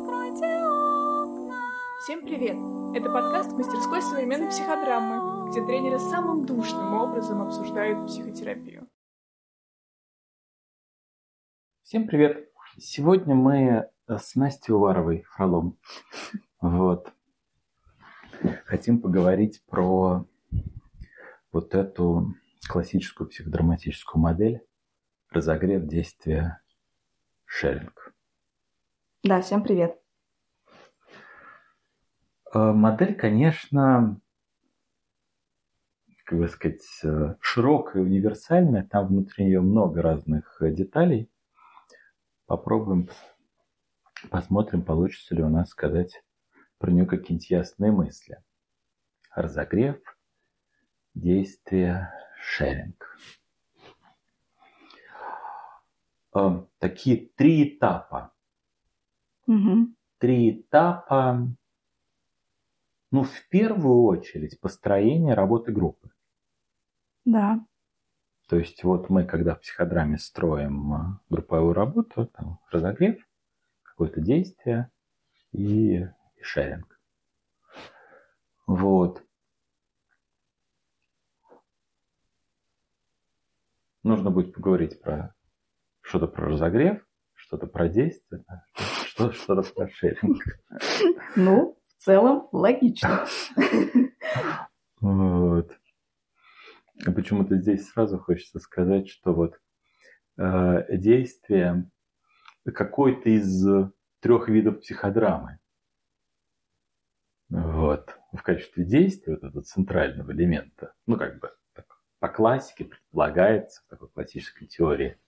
Откройте окна. Всем привет! Это подкаст мастерской современной психодрамы, где тренеры самым душным образом обсуждают психотерапию. Всем привет! Сегодня мы с Настей Уваровой, Фролом, вот, хотим поговорить про вот эту классическую психодраматическую модель разогрев действия шеринг. Да, всем привет. Э, модель, конечно, как бы сказать, э, широкая, универсальная. Там внутри нее много разных э, деталей. Попробуем, посмотрим, получится ли у нас сказать про нее какие-нибудь ясные мысли. Разогрев, действие, шеринг. Такие три этапа Угу. три этапа. Ну, в первую очередь, построение работы группы. Да. То есть вот мы, когда в психодраме строим э, групповую работу, там разогрев, какое-то действие и, и шеринг. Вот. Нужно будет поговорить про что-то про разогрев, что-то про действие, что, что-то про шеринг. Ну, в целом, логично. Вот. Почему-то здесь сразу хочется сказать, что вот э, действие какой-то из трех видов психодрамы. Вот. В качестве действия, вот этого центрального элемента, ну, как бы так, по классике предполагается, в такой классической теории,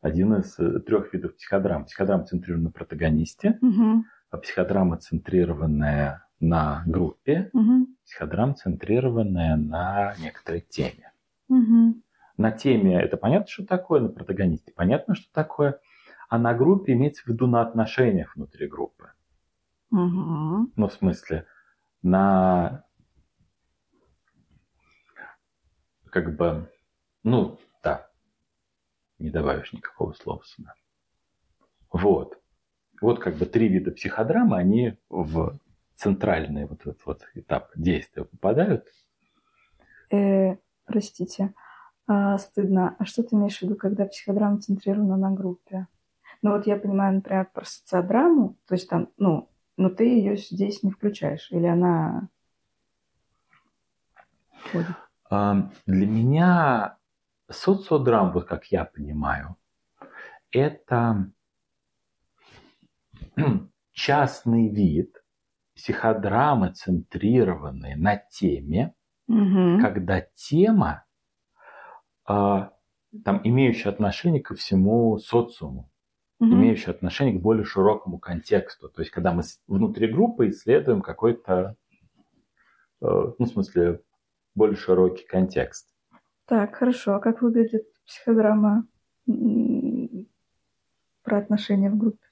один из э, трех видов психодрам. Психодрама центрирована на протагонисте, Угу. а психодрама центрированная на группе, Угу. психодрама центрированная на некоторой теме. Угу. На теме это понятно, что такое, на протагонисте понятно, что такое, а на группе имеется в виду на отношениях внутри группы. Угу. Ну, в смысле, на как бы, ну, не добавишь никакого слова сюда. Вот. Вот как бы три вида психодрамы, они в центральный вот этот вот этап действия попадают. Э, простите. А, стыдно. А что ты имеешь в виду, когда психодрама центрирована на группе? Ну вот я понимаю, например, про социодраму, то есть там, ну, но ты ее здесь не включаешь, или она Для меня социодрам, вот как я понимаю, это частный вид психодрамы, центрированной на теме, Угу. когда тема, а, там, имеющая отношение ко всему социуму, имеющая отношение к более широкому контексту. То есть, когда мы внутри группы исследуем какой-то, э, ну, в смысле, более широкий контекст. Так, хорошо. А как выглядит психодрама про отношения в группе?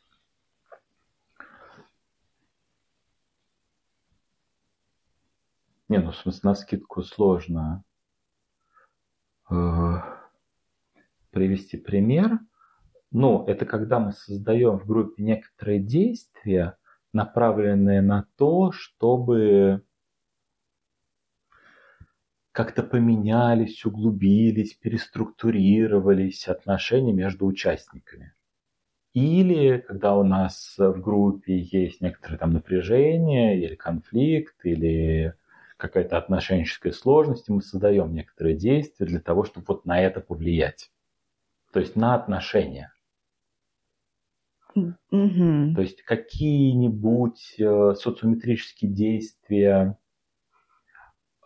Не, ну, в смысле, на скидку сложно э, привести пример. Но это когда мы создаем в группе некоторые действия, направленные на то, чтобы как-то поменялись, углубились, переструктурировались отношения между участниками. Или когда у нас в группе есть некоторое там напряжение или конфликт, или какая-то отношенческая сложность, мы создаем некоторые действия для того, чтобы вот на это повлиять. То есть на отношения. Угу. То есть какие-нибудь э, социометрические действия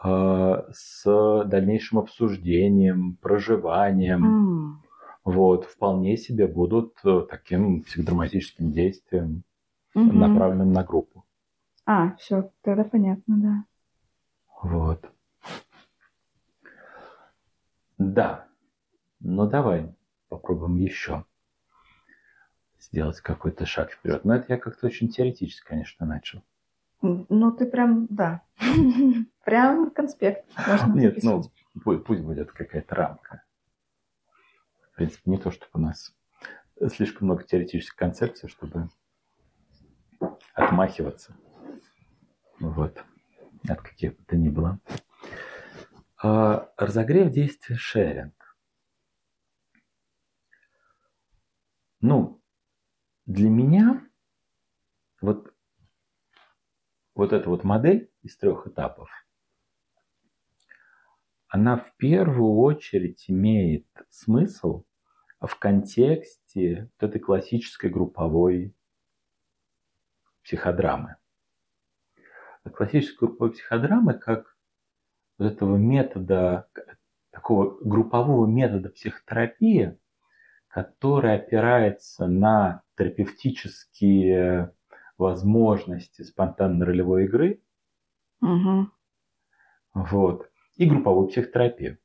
с дальнейшим обсуждением, проживанием, вот, вполне себе будут э, таким психодраматическим действием, направленным на группу. А, все, тогда понятно, да. Вот. Да. Ну давай попробуем еще сделать какой-то шаг вперед. Но это я как-то очень теоретически, конечно, начал. Ну, ты прям, да. Прям конспект. Можно Нет, ну пу- пусть будет какая-то рамка. В принципе, не то, чтобы у нас слишком много теоретических концепций, чтобы отмахиваться. Вот. От каких бы то ни было. А, разогрев действия шеринг. Ну, для меня вот, вот эта вот модель из трех этапов, она в первую очередь имеет смысл в контексте вот этой классической групповой психодрамы. Классической групповой психодрамы как вот этого метода, такого группового метода психотерапии, который опирается на терапевтические возможности спонтанной ролевой игры. Угу. Вот. И групповую психотерапию.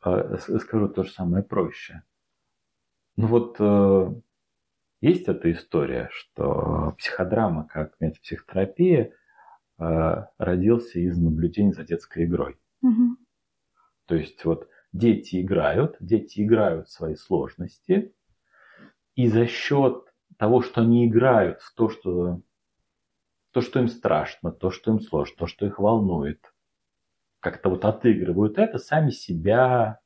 А, скажу то же самое проще. Ну вот э, есть эта история, что психодрама как метод психотерапии э, родился из наблюдений за детской игрой. Угу. То есть вот дети играют, дети играют свои сложности, и за счет того, что они играют в то, что, то, что им страшно, то, что им сложно, то, что их волнует, как-то вот отыгрывают это, сами себя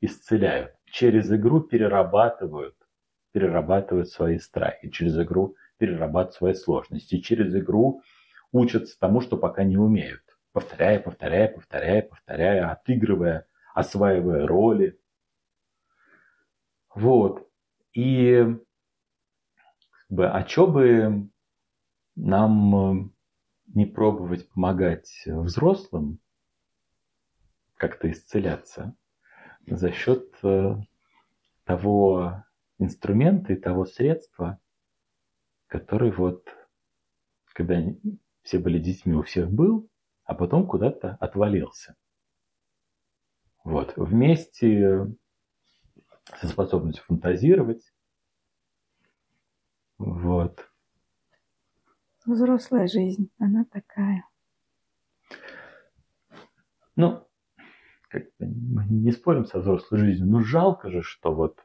исцеляют. Через игру перерабатывают, перерабатывают свои страхи, через игру перерабатывают свои сложности, через игру учатся тому, что пока не умеют. Повторяя, повторяя, повторяя, повторяя, отыгрывая, осваивая роли. Вот. И а что бы нам э, не пробовать помогать взрослым как-то исцеляться за счет э, того инструмента и того средства, который вот, когда все были детьми, у всех был, а потом куда-то отвалился. Вот. Вместе со способностью фантазировать. Вот. Взрослая жизнь, она такая. Ну, как мы не спорим со взрослой жизнью, но жалко же, что вот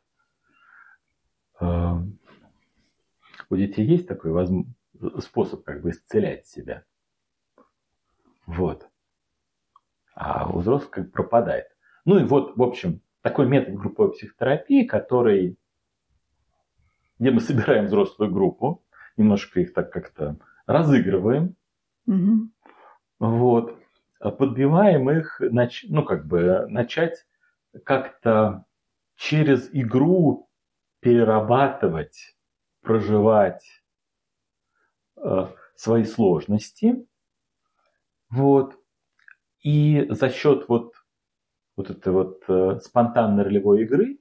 э, у детей есть такой возможно, способ как бы исцелять себя. Вот. А у взрослых как бы пропадает. Ну и вот, в общем, такой метод групповой психотерапии, который, где мы собираем взрослую группу, немножко их так как-то разыгрываем, угу. вот, подбиваем их, ну как бы начать как-то через игру перерабатывать, проживать э, свои сложности, вот, и за счет вот вот этой вот э, спонтанной ролевой игры,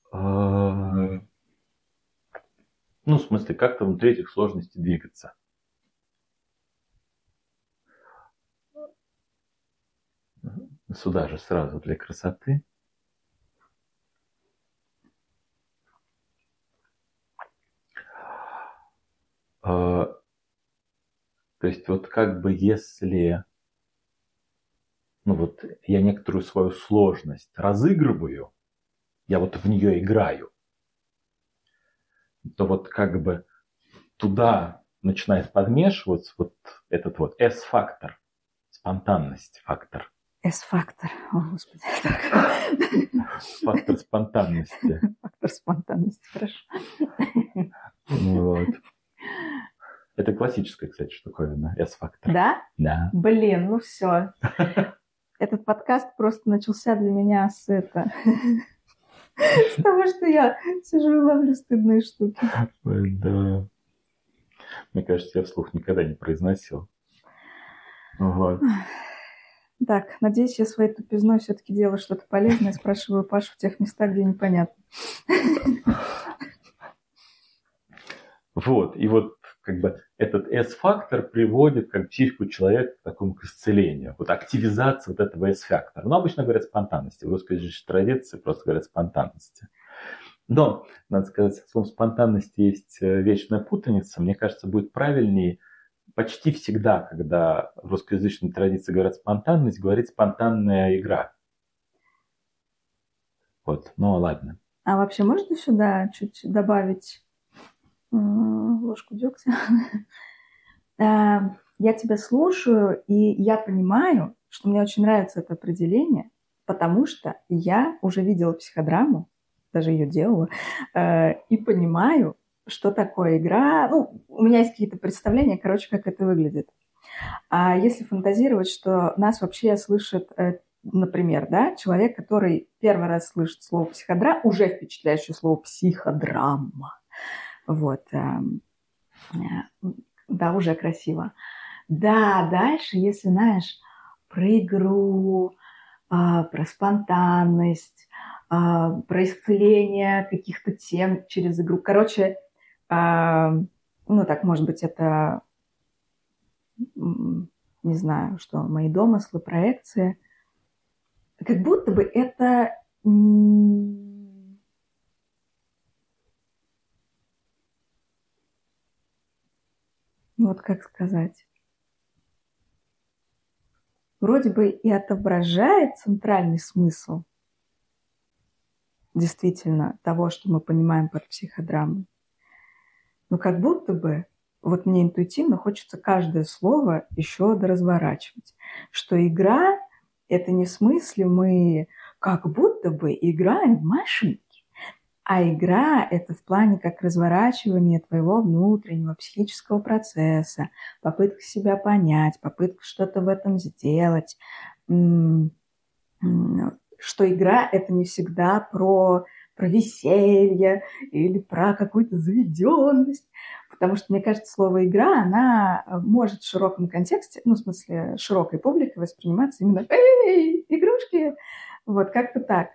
э, ну, в смысле, как-то внутри этих сложностей двигаться. Сюда же сразу для красоты. Э, то есть вот как бы если ну вот я некоторую свою сложность разыгрываю, я вот в нее играю, то вот как бы туда начинает подмешиваться вот этот вот S-фактор, спонтанность фактор. S-фактор, о господи. Фактор спонтанности. Фактор спонтанности, хорошо. Вот. Это классическая, кстати, штуковина, S-фактор. Да? Да. Блин, ну все. Этот подкаст просто начался для меня с это... С того, что я сижу и ловлю стыдные штуки. Да. Мне кажется, я вслух никогда не произносил. Вот. Так, надеюсь, я своей тупизной все-таки делаю что-то полезное. Спрашиваю Пашу в тех местах, где непонятно. Вот, и вот как бы этот S-фактор приводит как психику человека к такому к исцелению. Вот активизация вот этого S-фактора. Но обычно говорят спонтанности. В русской традиции просто говорят спонтанности. Но, надо сказать, словом спонтанности есть э, вечная путаница. Мне кажется, будет правильнее почти всегда, когда в русскоязычной традиции говорят спонтанность, говорить спонтанная игра. Вот, ну ладно. А вообще можно сюда чуть добавить ложку дегтя? А, я тебя слушаю, и я понимаю, что мне очень нравится это определение, потому что я уже видела психодраму, даже ее делала, э, и понимаю, что такое игра. Ну, у меня есть какие-то представления, короче, как это выглядит. А если фантазировать, что нас вообще слышит, э, например, да, человек, который первый раз слышит слово психодрама, уже впечатляющее слово психодрама. Вот. Эм, э, да, уже красиво. Да, дальше, если знаешь про игру, а, про спонтанность, а, про исцеление каких-то тем через игру. Короче, а, ну так, может быть, это, не знаю, что мои домыслы, проекции. Как будто бы это вот как сказать, вроде бы и отображает центральный смысл действительно того, что мы понимаем под психодрамой. Но как будто бы вот мне интуитивно хочется каждое слово еще доразворачивать, что игра – это не смысле мы как будто бы играем в машинки, а игра – это в плане как разворачивание твоего внутреннего психического процесса, попытка себя понять, попытка что-то в этом сделать. Что игра – это не всегда про, про веселье или про какую-то заведенность. Потому что, мне кажется, слово «игра», она может в широком контексте, ну, в смысле, широкой публикой восприниматься именно «Эй, игрушки!» Вот, как-то так.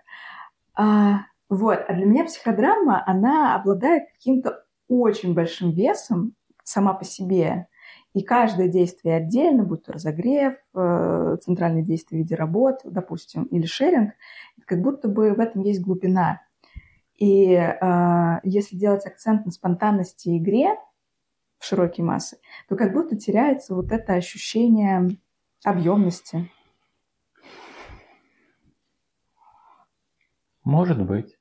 Вот. А для меня психодрама, она обладает каким-то очень большим весом сама по себе. И каждое действие отдельно, будь то разогрев, э, центральное действие в виде работ, допустим, или шеринг, как будто бы в этом есть глубина. И э, если делать акцент на спонтанности и игре в широкие массы, то как будто теряется вот это ощущение объемности. Может быть.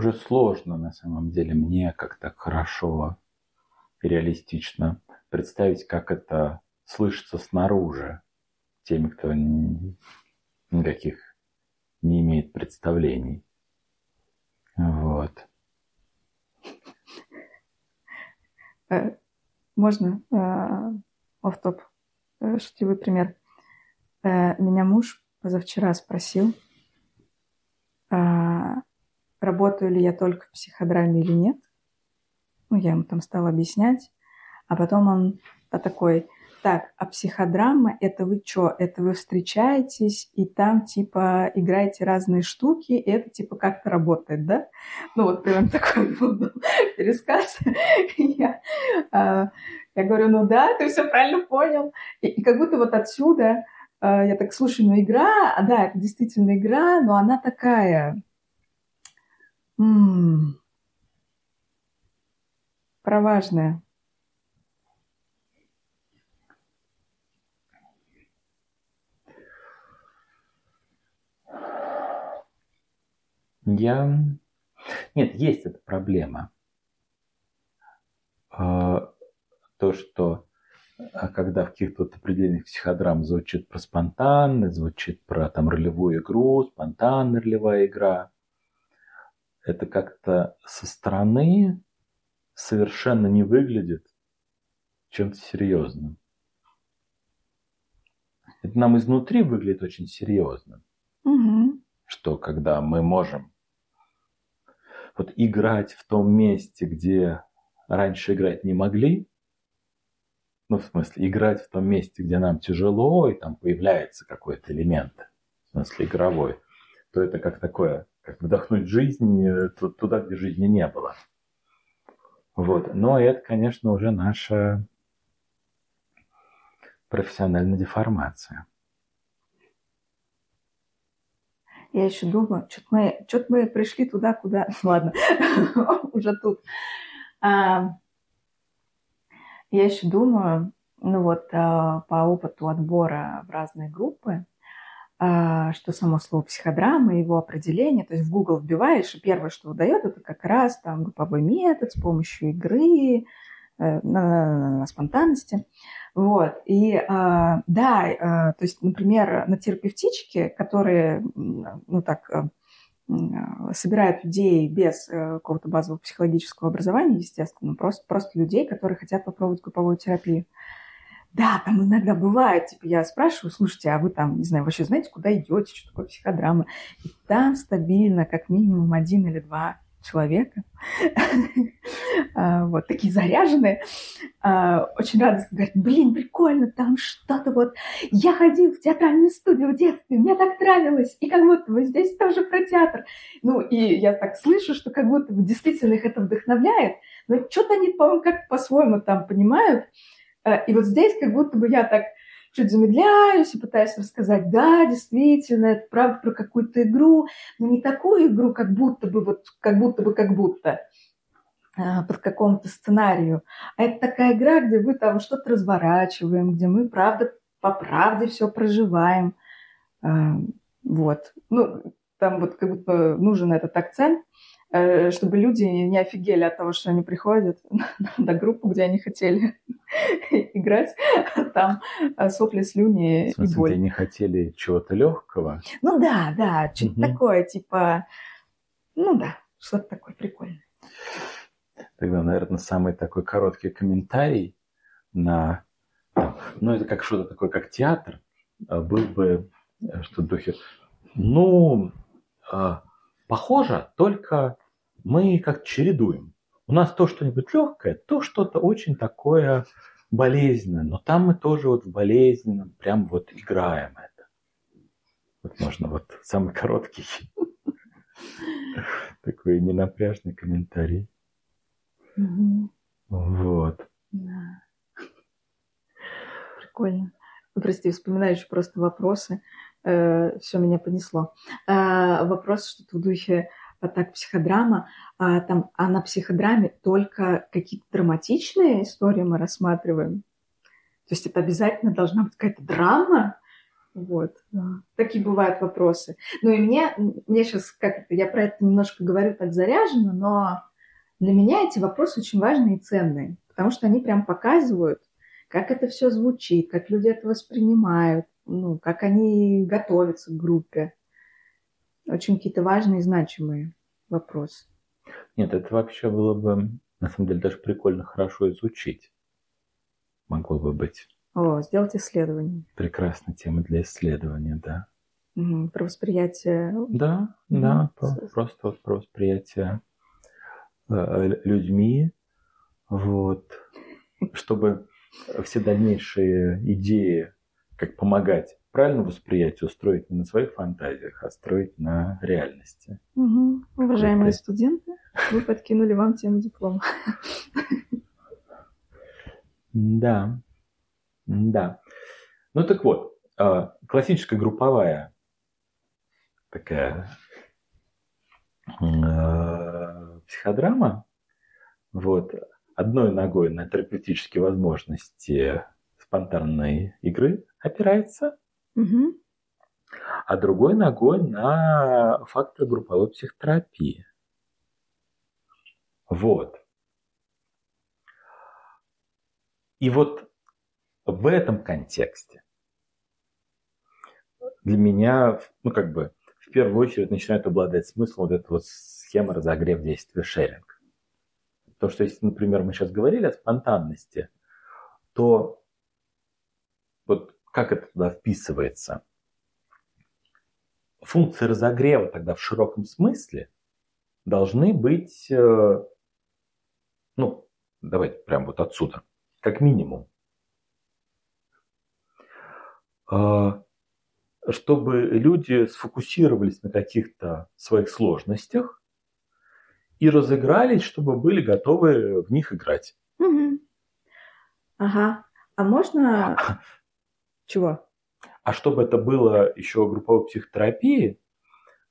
Уже сложно на самом деле мне как-то хорошо и реалистично представить, как это слышится снаружи теми, кто никаких не имеет представлений. Вот. Э, можно оф-топ э, шутливый пример. Э, меня муж позавчера спросил, работаю ли я только в психодраме или нет. Ну, я ему там стала объяснять. А потом он такой, так, а психодрама – это вы что? Это вы встречаетесь и там типа играете разные штуки, и это типа как-то работает, да? Ну вот прям такой был пересказ. я, а, я говорю, ну да, ты все правильно понял. И, и как будто вот отсюда а, я так, слушай, ну игра, а да, это действительно игра, но она такая, М-м. Про важное. Я... Нет, есть эта проблема. А, то, что а, когда в каких-то вот определенных психодрам звучит про спонтанность, звучит про там ролевую игру, спонтанная ролевая игра, это как-то со стороны совершенно не выглядит чем-то серьезным. Это нам изнутри выглядит очень серьезным. Угу. Что когда мы можем вот играть в том месте, где раньше играть не могли, ну, в смысле, играть в том месте, где нам тяжело, и там появляется какой-то элемент, в смысле, игровой, то это как такое как вдохнуть жизнь туда, где жизни не было. Вот. Но это, конечно, уже наша профессиональная деформация. Я еще думаю, что-то мы, что мы пришли туда, куда... Ладно, уже тут. А, я еще думаю, ну вот а, по опыту отбора в разные группы, что само слово психодрама, его определение, то есть в Google вбиваешь, и первое, что выдает, это как раз там групповой метод с помощью игры, э, на, на, на спонтанности. Вот. И а, да, а, то есть, например, на терапевтичке, которые, ну так, собирают людей без э, какого-то базового психологического образования, естественно, просто, просто людей, которые хотят попробовать групповую терапию. Да, там иногда бывает, типа, я спрашиваю, слушайте, а вы там, не знаю, вообще знаете, куда идете, что такое психодрама? И там стабильно как минимум один или два человека, а, вот такие заряженные, а, очень радостно говорят, блин, прикольно, там что-то вот, я ходил в театральную студию в детстве, мне так нравилось, и как будто бы здесь тоже про театр. Ну, и я так слышу, что как будто бы действительно их это вдохновляет, но что-то они, по-моему, как по-своему там понимают, и вот здесь как будто бы я так чуть замедляюсь и пытаюсь рассказать, да, действительно, это правда про какую-то игру, но не такую игру, как будто бы, вот, как будто бы, как будто э, под какому-то сценарию. А это такая игра, где мы там что-то разворачиваем, где мы, правда, по правде все проживаем. Э, вот. Ну, там вот как будто нужен этот акцент. Э, чтобы люди не офигели от того, что они приходят на группу, где они хотели играть, а там э, сопли, слюни и боль. они хотели чего-то легкого? Ну да, да, что-то такое, типа, ну да, что-то такое прикольное. Тогда, наверное, самый такой короткий комментарий на... Ну, это как что-то такое, как театр, а был бы, э, что в духе, ну, а, похоже, только мы как чередуем. У нас то что-нибудь легкое, то что-то очень такое болезненное, но там мы тоже вот в болезненном прям вот играем это. Вот можно вот самый короткий такой ненапряжный комментарий. Вот. Прикольно. Прости, вспоминаю еще просто вопросы. Э, Все меня понесло. Э, вопрос что-то в духе а так психодрама, а, там, а на психодраме только какие-то драматичные истории мы рассматриваем. То есть это обязательно должна быть какая-то драма. Вот. Да. Такие бывают вопросы. Ну и мне, мне сейчас как я про это немножко говорю так заряженно, но для меня эти вопросы очень важные и ценные, потому что они прям показывают, как это все звучит, как люди это воспринимают, ну, как они готовятся к группе очень какие-то важные и значимые вопросы. Нет, это вообще было бы, на самом деле, даже прикольно хорошо изучить. Могло бы быть. О, сделать исследование. Прекрасная тема для исследования, да. Угу, про восприятие. Да, угу. да, просто вот про восприятие э, людьми, вот, чтобы все дальнейшие идеи, как помогать правильно восприятие устроить не на своих фантазиях, а строить на реальности. Угу. Уважаемые Это... студенты, вы подкинули вам тему диплома. Да, да. Ну так вот, а, классическая групповая такая а, психодрама, вот, одной ногой на терапевтические возможности спонтанной игры опирается, Угу. А другой ногой на фактор групповой психотерапии. Вот. И вот в этом контексте для меня, ну как бы, в первую очередь начинает обладать смыслом вот эта вот схема разогрев действия шеринг. То, что если, например, мы сейчас говорили о спонтанности, то вот как это туда вписывается? Функции разогрева тогда в широком смысле должны быть, э, ну, давайте прямо вот отсюда, как минимум. А, чтобы люди сфокусировались на каких-то своих сложностях и разыгрались, чтобы были готовы в них играть. Угу. Ага. А можно Чего? А чтобы это было еще групповой психотерапии,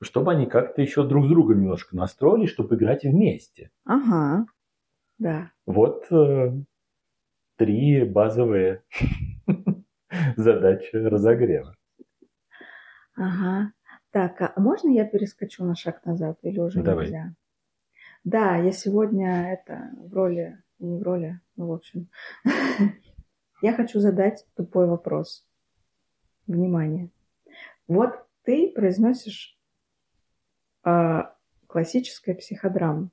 чтобы они как-то еще друг с другом немножко настроились, чтобы играть вместе. Ага, да. Вот э, три базовые задачи разогрева. Ага. Так, а можно я перескочу на шаг назад или уже Давай. нельзя? Да, я сегодня это в роли, не в роли, ну, в общем. Я хочу задать тупой вопрос. Внимание. Вот ты произносишь э, классическая психодрама.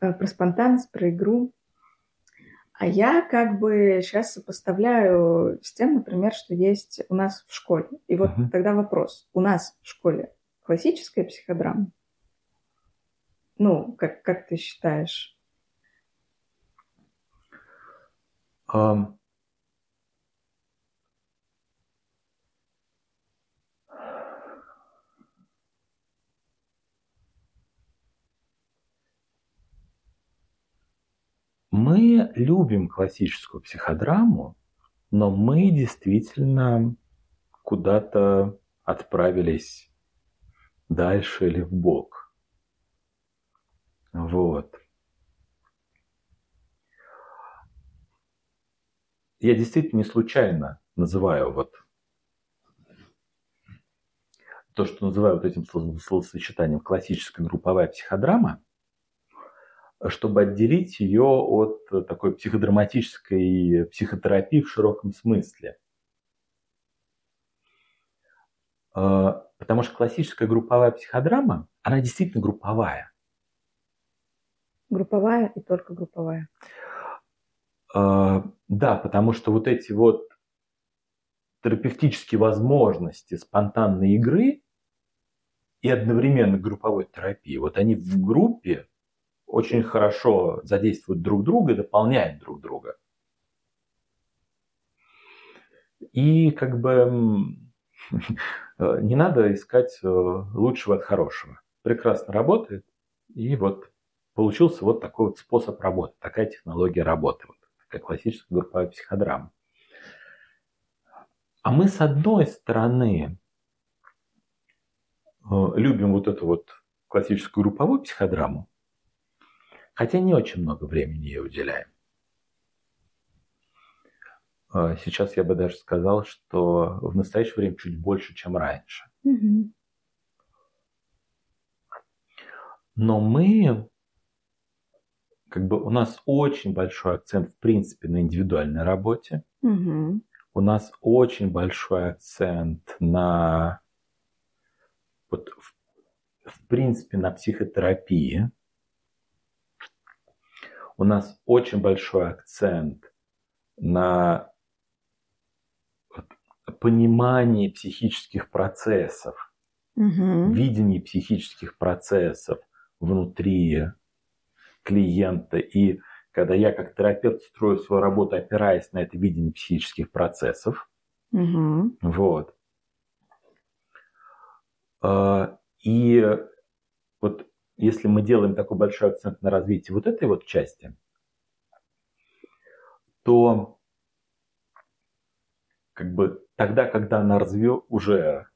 Э, про спонтанность, про игру. А я как бы сейчас сопоставляю с тем, например, что есть у нас в школе. И вот Мгм. тогда вопрос. У нас в школе классическая психодрама? Ну, как, как ты считаешь? Ам, Мы любим классическую психодраму, но мы действительно куда-то отправились дальше или в бок. Вот. Я действительно не случайно называю вот то, что называю вот этим слов- словосочетанием классическая групповая психодрама, чтобы отделить ее от такой психодраматической психотерапии в широком смысле. Э, Потому что классическая групповая психодрама, она действительно групповая. Групповая и только групповая. Э, Да, потому что вот эти вот терапевтические возможности спонтанной игры и одновременно групповой терапии, вот они в группе очень хорошо задействуют друг друга и дополняют друг друга. И как бы не надо искать э, лучшего от хорошего. Прекрасно работает. И вот получился вот такой вот способ работы, такая технология работы, вот такая классическая групповая психодрама. А мы с одной стороны э, любим вот эту вот классическую групповую психодраму, хотя не очень много времени ей уделяем. Э, Сейчас я бы даже сказал, что в настоящее время чуть больше, чем раньше. Но мы, как бы у нас очень большой акцент, в принципе, на индивидуальной работе. У нас очень большой акцент на, вот, в, в принципе, на психотерапии. У нас очень большой акцент на понимании психических процессов, Мгм. видении психических процессов внутри клиента. И когда я как терапевт строю свою работу, опираясь на это видение психических процессов, Мгм. вот. А, И вот если мы делаем такой большой акцент на развитие вот этой вот части, то как бы тогда, когда она разве уже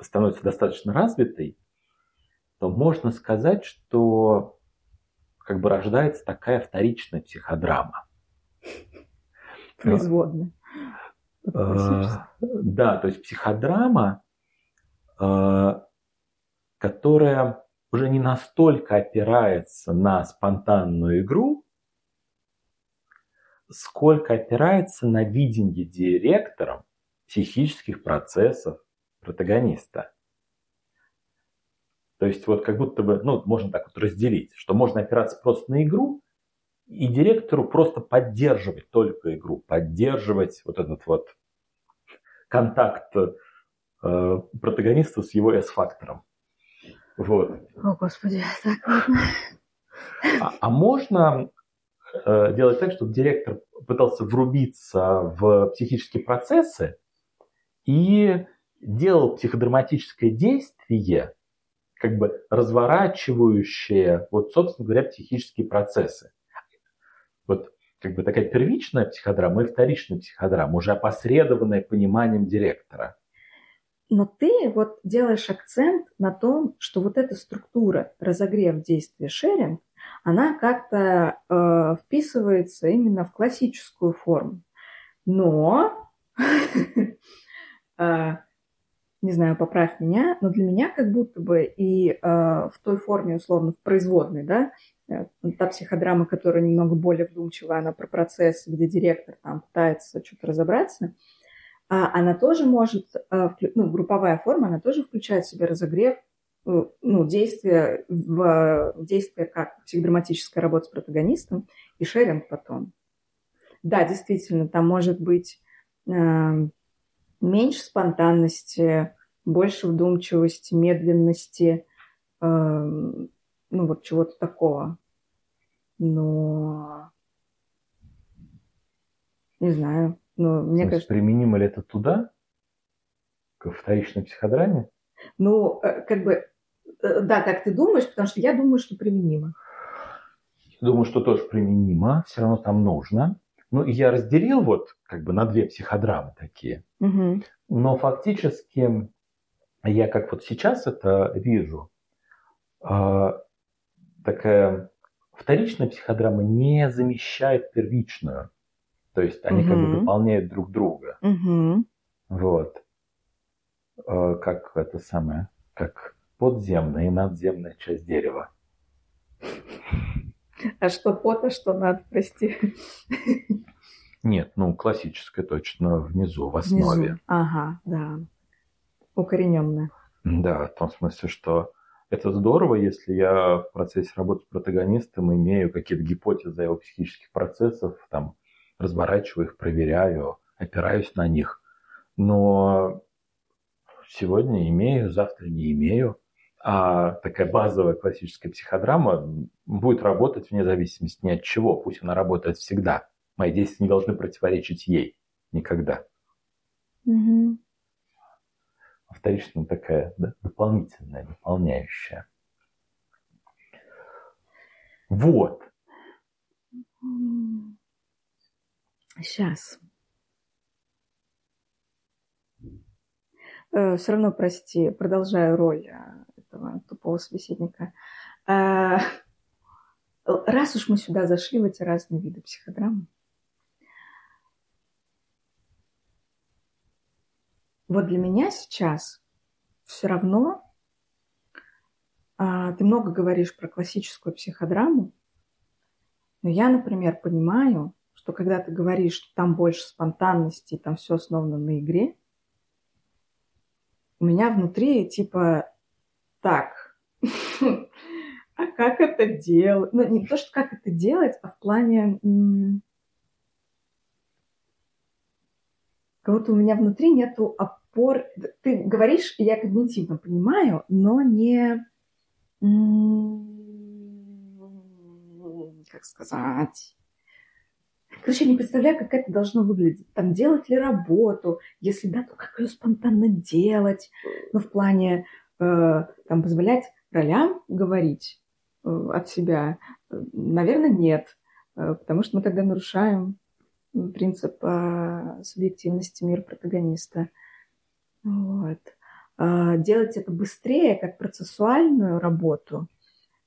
становится достаточно развитой, то можно сказать, что как бы рождается такая вторичная психодрама. Производная. Э, Классическая. Да, то есть психодрама, э, которая уже не настолько опирается на спонтанную игру, сколько опирается на видение директором психических процессов протагониста. То есть вот как будто бы, ну, можно так вот разделить, что можно опираться просто на игру, и директору просто поддерживать только игру, поддерживать вот этот вот контакт э, протагониста с его S-фактором. Вот. О, Господи, так ладно. А, а можно э, делать так, чтобы директор пытался врубиться в психические процессы и делал психодраматическое действие, как бы разворачивающее, вот, собственно говоря, психические процессы. Вот как бы такая первичная психодрама и вторичная психодрама, уже опосредованная пониманием директора. Но ты вот делаешь акцент на том, что вот эта структура разогрев действия шеринг, она как-то э, вписывается именно в классическую форму. Но э, не знаю, поправь меня, но для меня как будто бы и э, в той форме, условно, в производной, да, э, та психодрама, которая немного более вдумчивая, она про процесс, где директор там пытается что-то разобраться, она тоже может, э, ну, групповая форма, она тоже включает в себя разогрев, э, ну, действие, в, действие как психодраматическая работа с протагонистом и шеринг потом. Да, действительно, там может быть э, меньше спонтанности, больше вдумчивости, медленности, э, ну вот чего-то такого. Но не знаю. Но мне кажется... Применимо ли это туда? К вторичной психодраме? Ну, э, как бы, э, да, как ты думаешь, потому что я думаю, что применимо. Думаю, что тоже применимо, все равно там нужно. Ну, я разделил вот как бы на две психодрамы такие. Угу. Но фактически я как вот сейчас это вижу, а, такая вторичная психодрама не замещает первичную. То есть они угу. как бы дополняют друг друга. Угу. Вот. А, как это самое, как подземная и надземная часть дерева. А что под, а что над, прости? Нет, ну классическая точно внизу, в основе. Внизу. Ага, да. Укорененная. Да, в том смысле, что это здорово, если я в процессе работы с протагонистом имею какие-то гипотезы его психических процессов, там, разворачиваю их, проверяю, опираюсь на них. Но сегодня имею, завтра не имею. А такая базовая классическая психодрама будет работать вне зависимости ни от чего. Пусть она работает всегда. Мои действия не должны противоречить ей. Никогда. Угу. Вторичная такая да, дополнительная, дополняющая. Вот. Сейчас. Э, Все равно, прости, продолжаю роль э, этого тупого собеседника. Э, раз уж мы сюда зашли в эти разные виды психодрамы, вот для меня сейчас все равно а, ты много говоришь про классическую психодраму, но я, например, понимаю, что когда ты говоришь, что там больше спонтанности, там все основано на игре, у меня внутри типа так, а как это делать? Ну, не то, что как это делать, а в плане будто у меня внутри нету опор. Ты говоришь, я когнитивно понимаю, но не... Как сказать? Короче, я не представляю, как это должно выглядеть. Там делать ли работу? Если да, то как ее спонтанно делать? Ну, в плане э, там позволять ролям говорить э, от себя? Наверное, нет. Э, потому что мы тогда нарушаем принцип э, субъективности мира протагониста. Вот. Э, делать это быстрее, как процессуальную работу,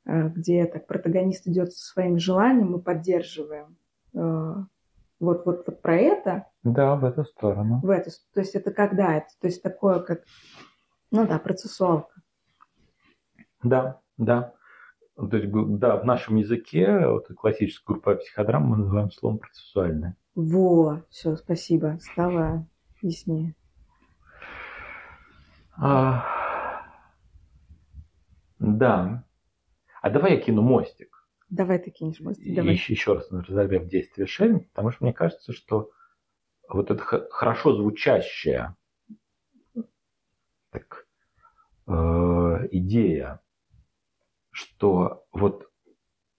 э, где так протагонист идет со своим желанием, мы поддерживаем. Э, вот, вот, вот про это. Да, в эту сторону. В эту, то есть это когда это? То есть такое, как, ну да, процессуалка. Да, да. То есть, да, в нашем языке вот, классическая группа психодрам мы называем словом процессуальная. Во, все, спасибо, стало яснее. А, да. А давай я кину мостик. Давай ты кинешь мостик. Давай. Еще, еще раз разорвем действие шеринг, потому что мне кажется, что вот это хорошо звучащая так, э, идея, что вот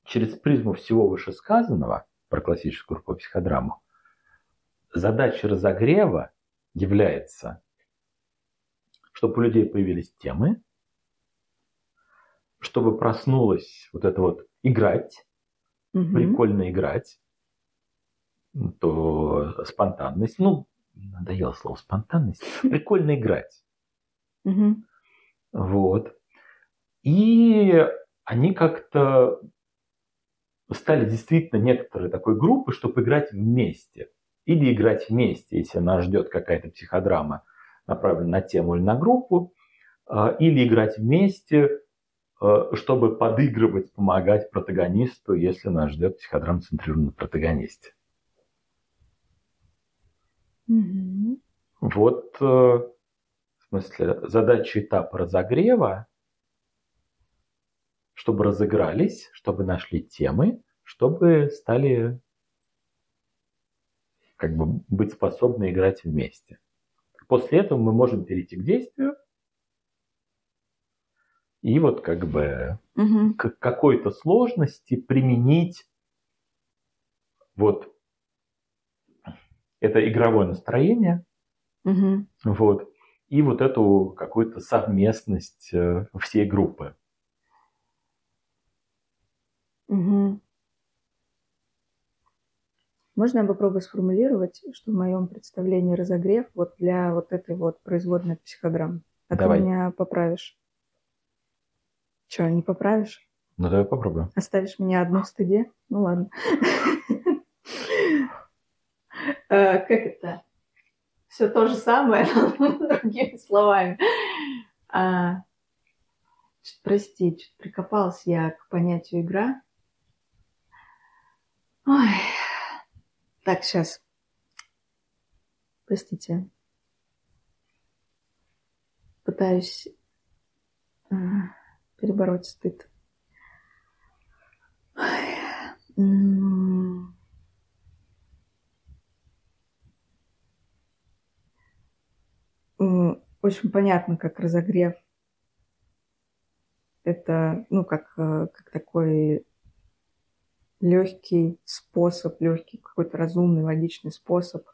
через призму всего вышесказанного про классическую психодраму задача разогрева является, чтобы у людей появились темы, чтобы проснулась вот это вот играть, угу. прикольно играть, то спонтанность, ну, надоело слово спонтанность, прикольно играть. Угу. Вот. И они как-то стали действительно некоторой такой группой, чтобы играть вместе или играть вместе, если нас ждет какая-то психодрама направлены на тему или на группу, а, или играть вместе, чтобы подыгрывать, помогать протагонисту, если нас ждет психодрам центрированный на протагонисте. Мгм. Вот, э, в смысле, задача этапа разогрева, чтобы разыгрались, чтобы нашли темы, чтобы стали как бы быть способны играть вместе. После этого мы можем перейти к действию и вот как бы Мгм. к какой-то сложности применить вот это игровое настроение, Мгм. вот, и вот эту какую-то совместность э, всей группы. Мгм. Можно я попробую сформулировать, что в моем представлении разогрев вот для вот этой вот производной от психодрам? А Давай. ты меня поправишь. Че, не поправишь? Ну давай попробуем. Оставишь меня одну в стыде? Ну ладно. Э, Как это? Все то же самое, другими словами. А, Прости, что-то прикопалась я к понятию игра. Ой. Так, сейчас. Простите. Пытаюсь а, перебороть стыд. Очень понятно, как разогрев. Это, ну, как, э, как такой легкий способ, легкий какой-то разумный, логичный способ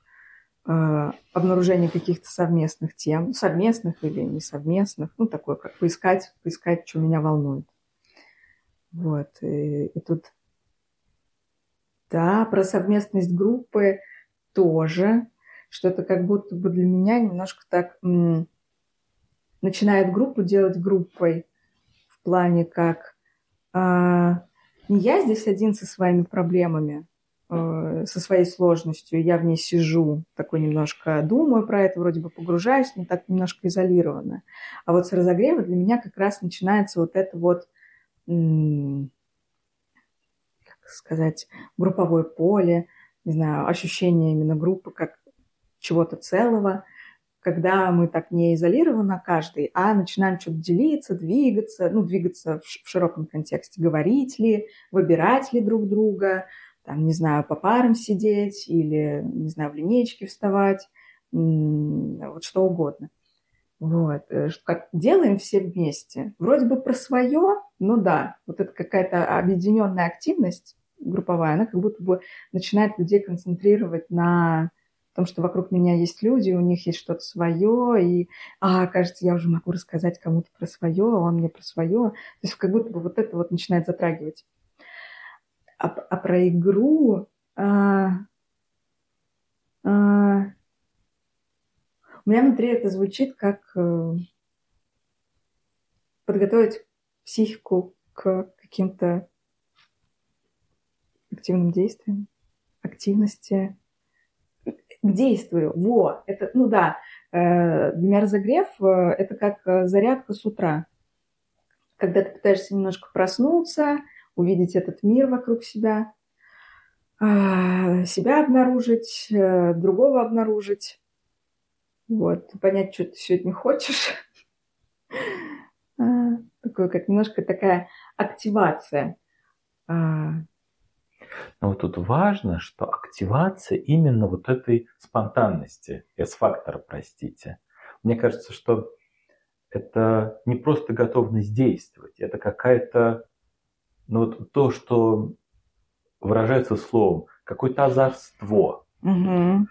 э, обнаружения каких-то совместных тем, совместных или не совместных, ну, такое, как поискать, поискать, что меня волнует. Вот, и, и тут, да, про совместность группы тоже, что это как будто бы для меня немножко так м, начинает группу делать группой в плане как а, не я здесь один со своими проблемами, э, со своей сложностью, я в ней сижу, такой немножко думаю про это, вроде бы погружаюсь, но так немножко изолированно. А вот с разогрева для меня как раз начинается вот это вот, как сказать, групповое поле, не знаю, ощущение именно группы как чего-то целого, когда мы так не изолированно каждый, а начинаем что-то делиться, двигаться, ну, двигаться в широком контексте, говорить ли, выбирать ли друг друга, там, не знаю, по парам сидеть или, не знаю, в линейке вставать, вот что угодно. Вот, э, как делаем все вместе. Вроде бы про свое, ну да, вот это какая-то объединенная активность групповая, она как будто бы начинает людей концентрировать на том, что вокруг меня есть люди, у них есть что-то свое, и, а, кажется, я уже могу рассказать кому-то про свое, а он мне про свое. То есть как будто бы вот это вот начинает затрагивать. А, а про игру... а, а, у меня внутри это звучит как э, подготовить психику к каким-то активным действиям, активности, к действию. Во, это, ну да, э, для меня разогрев э, это как зарядка с утра. Когда ты пытаешься немножко проснуться, увидеть этот мир вокруг себя, э, себя обнаружить, э, другого обнаружить, вот, понять, что ты сегодня хочешь. А, Такое, как немножко такая активация. А, Но вот тут важно, что активация именно вот этой спонтанности, S-фактора, простите. Мне кажется, что это не просто готовность действовать, это какая-то, ну вот то, что выражается словом, какое-то озорство, мгм.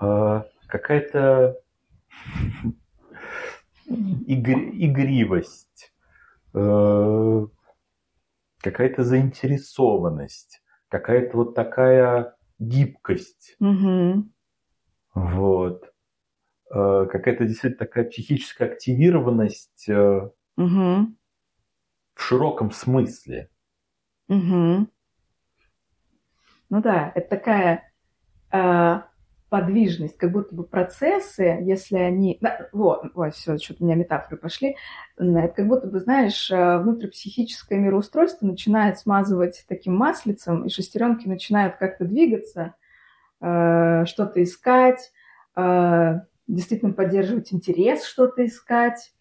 э, какая-то игр- игривость, э, какая-то заинтересованность, какая-то вот такая гибкость, вот, Э, какая-то действительно такая психическая активированность э, Мгм. в широком смысле. Мгм. Ну да, это такая а, подвижность, как будто бы процессы, если они... Вот, ой, все, что-то у меня метафоры пошли. Это как будто бы, знаешь, э, внутрипсихическое мироустройство начинает смазывать таким маслицем, и шестеренки начинают как-то двигаться, э, что-то искать, э, действительно поддерживать интерес, что-то искать.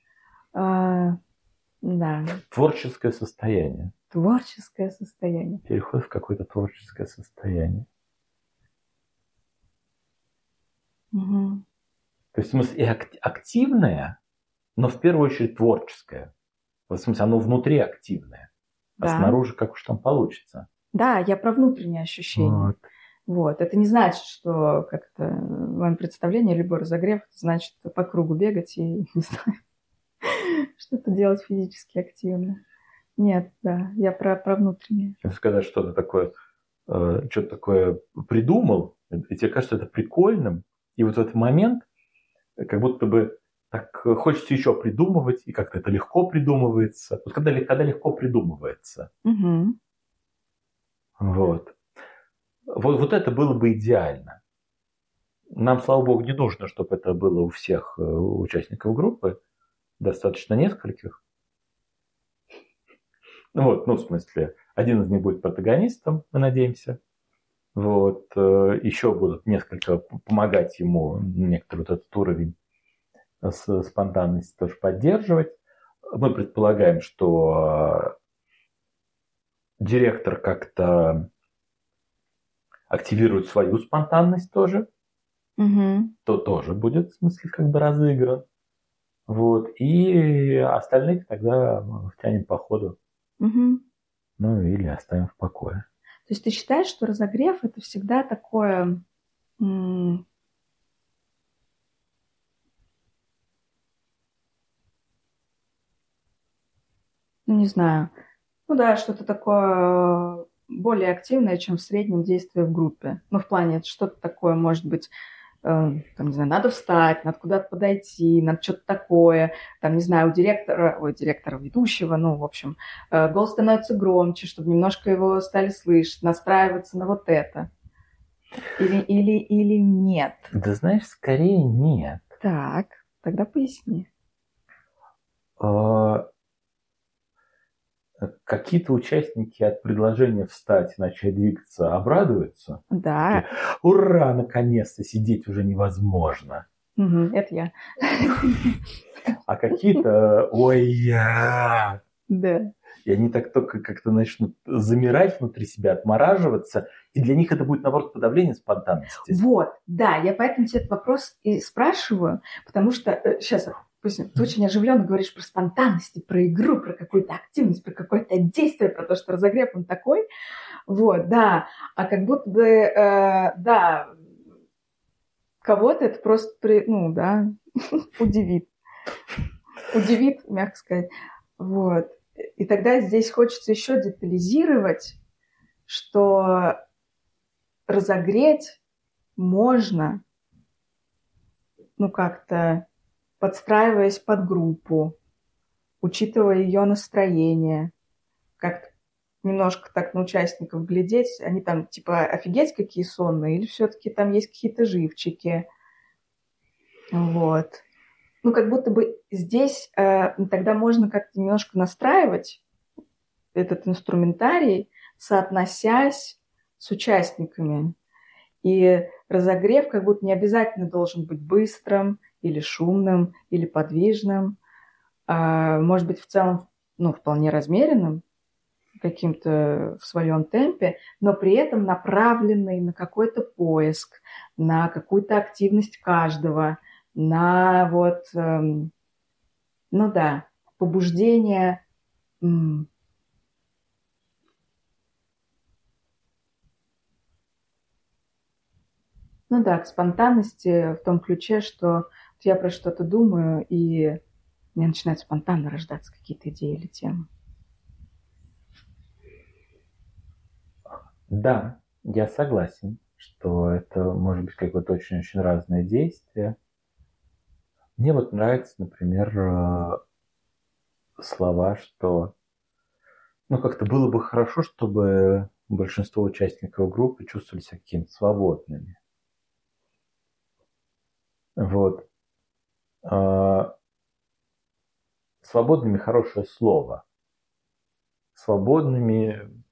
Да. Творческое состояние. Творческое состояние. Переход в какое-то творческое состояние. Угу. То есть, в смысле, и активное, но в первую очередь творческое. В смысле, оно внутри активное, а да. снаружи как уж там получится. Да, я про внутренние ощущения. Вот. Вот. Это не значит, что как-то в моем представлении любой разогрев значит по кругу бегать и, не знаю, что-то делать физически активно. Нет, да, я про, про внутреннее. Сказать что-то такое, э, что-то такое придумал, и тебе кажется это прикольным, и вот в этот момент как будто бы так хочется еще придумывать, и как-то это легко придумывается. Вот когда, когда легко придумывается. Угу. Вот. вот. Вот это было бы идеально. Нам, слава богу, не нужно, чтобы это было у всех э, участников группы. Достаточно нескольких. Ну вот, ну, в смысле, один из них будет протагонистом, мы надеемся. Вот, э, еще будут несколько помогать ему, некоторый вот этот уровень спонтанности тоже поддерживать. Мы предполагаем, что директор как-то активирует свою спонтанность тоже, угу. то тоже будет, в смысле, как бы разыгран. Вот. И остальных тогда втянем по ходу. Угу. Ну или оставим в покое. То есть ты считаешь, что разогрев это всегда такое ну, не знаю, ну да, что-то такое более активное, чем в среднем действие в группе. Ну, в плане, что-то такое, может быть, там, не знаю, надо встать, надо куда-то подойти, надо что-то такое, там, не знаю, у директора, ой, директора ведущего, ну, в общем, э, голос становится громче, чтобы немножко его стали слышать, настраиваться на вот это. Или, или, или нет? Да знаешь, скорее нет. Так, тогда поясни. А, какие-то участники от предложения встать и начать двигаться обрадуются. Да. Ура, наконец-то сидеть уже невозможно. Угу, это я. А какие-то, ой, я. Да. И они так только как-то начнут замирать внутри себя, отмораживаться, и для них это будет, наоборот, подавление спонтанности. Вот, да, я поэтому тебе этот вопрос и спрашиваю, потому что, сейчас, э, ты очень оживленно говоришь про спонтанность, про игру, про какую-то активность, про какое-то действие, про то, что разогрев он такой. Вот, да. А как будто бы, э, да, кого-то это просто, при, ну, да, удивит. Удивит, мягко сказать. Вот. И тогда здесь хочется еще детализировать, что разогреть можно, ну, как-то подстраиваясь под группу, учитывая ее настроение, как немножко так на участников глядеть, они там типа офигеть какие сонные, или все-таки там есть какие-то живчики. Вот. Ну, как будто бы здесь э, тогда можно как-то немножко настраивать этот инструментарий, соотносясь с участниками. И разогрев как будто не обязательно должен быть быстрым или шумным, или подвижным, а, может быть, в целом, ну, вполне размеренным, каким-то в своем темпе, но при этом направленный на какой-то поиск, на какую-то активность каждого, на вот, эм, ну да, побуждение м- ну да, к спонтанности в том ключе, что я про что-то думаю, и мне начинают спонтанно рождаться какие-то идеи или темы. Да, я согласен, что это может быть какое-то очень-очень разное действие. Мне вот нравится, например, э, слова, что ну, как-то было бы хорошо, чтобы большинство участников группы чувствовали себя какими-то свободными. Вот. А, свободными хорошее слово. Свободными,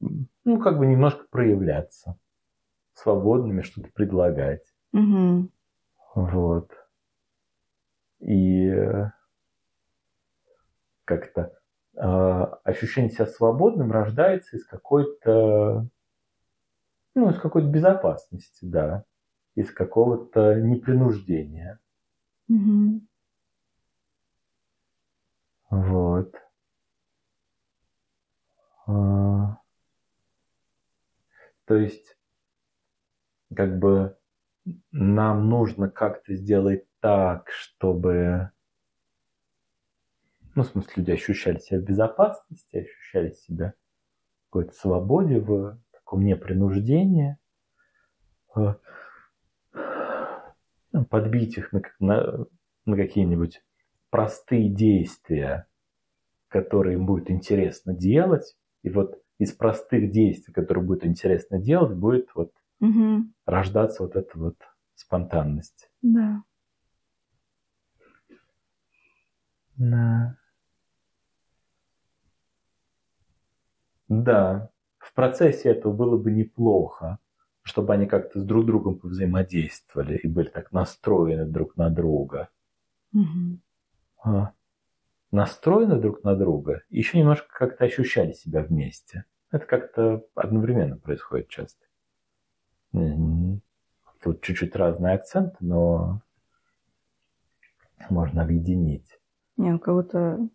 ну, как бы немножко проявляться. Свободными что-то предлагать. Угу. Вот. И как-то э, ощущение себя свободным рождается из какой-то, ну, из какой-то безопасности, да, из какого-то непринуждения. Угу. Вот. А, то есть, как бы нам нужно как-то сделать так, чтобы, ну, в смысле, люди ощущали себя в безопасности, ощущали себя в какой-то свободе, в таком непринуждении, ну, подбить их на, на, на какие-нибудь простые действия, которые им будет интересно делать, и вот из простых действий, которые будет интересно делать, будет вот угу. рождаться вот эта вот спонтанность. Да. Да. Да, в процессе этого было бы неплохо, чтобы они как-то с друг другом взаимодействовали и были так настроены друг на друга. Угу. А, настроены друг на друга, и еще немножко как-то ощущали себя вместе. Это как-то одновременно происходит часто. Тут чуть-чуть разные акценты, но можно объединить. Не, у кого-то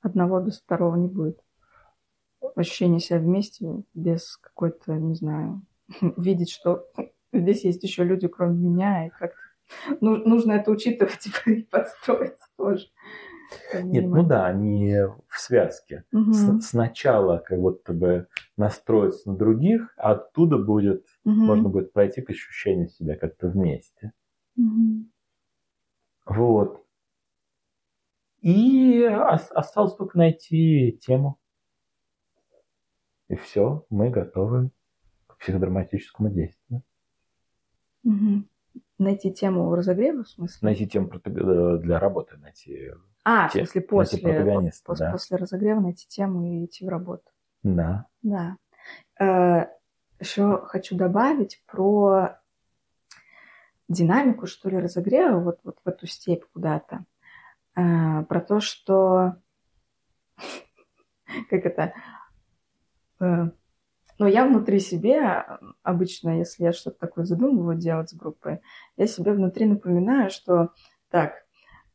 одного без второго не будет. Ощущение себя вместе без какой-то, не знаю, видеть, что здесь есть еще люди, кроме меня, и как-то ну, нужно это учитывать типа, и подстроиться тоже. Нет, ну да, они в связке. Угу. С- сначала как будто бы настроиться на других, а оттуда будет, угу. можно будет пройти к ощущению себя как-то вместе. Угу. Вот. И осталось только найти тему. И все, мы готовы психодраматическому действию. Угу. Найти тему разогрева, в смысле? Найти тему э, для работы, найти... А, в смысле после, протагониста, после, да. после разогрева найти тему и идти в работу. Да. Да. Э, еще хочу добавить про динамику, что ли, разогрева вот, вот в эту степь куда-то. Э, про то, что... как это... Э, но я внутри себя, обычно, если я что-то такое задумываю делать с группой, я себе внутри напоминаю, что так,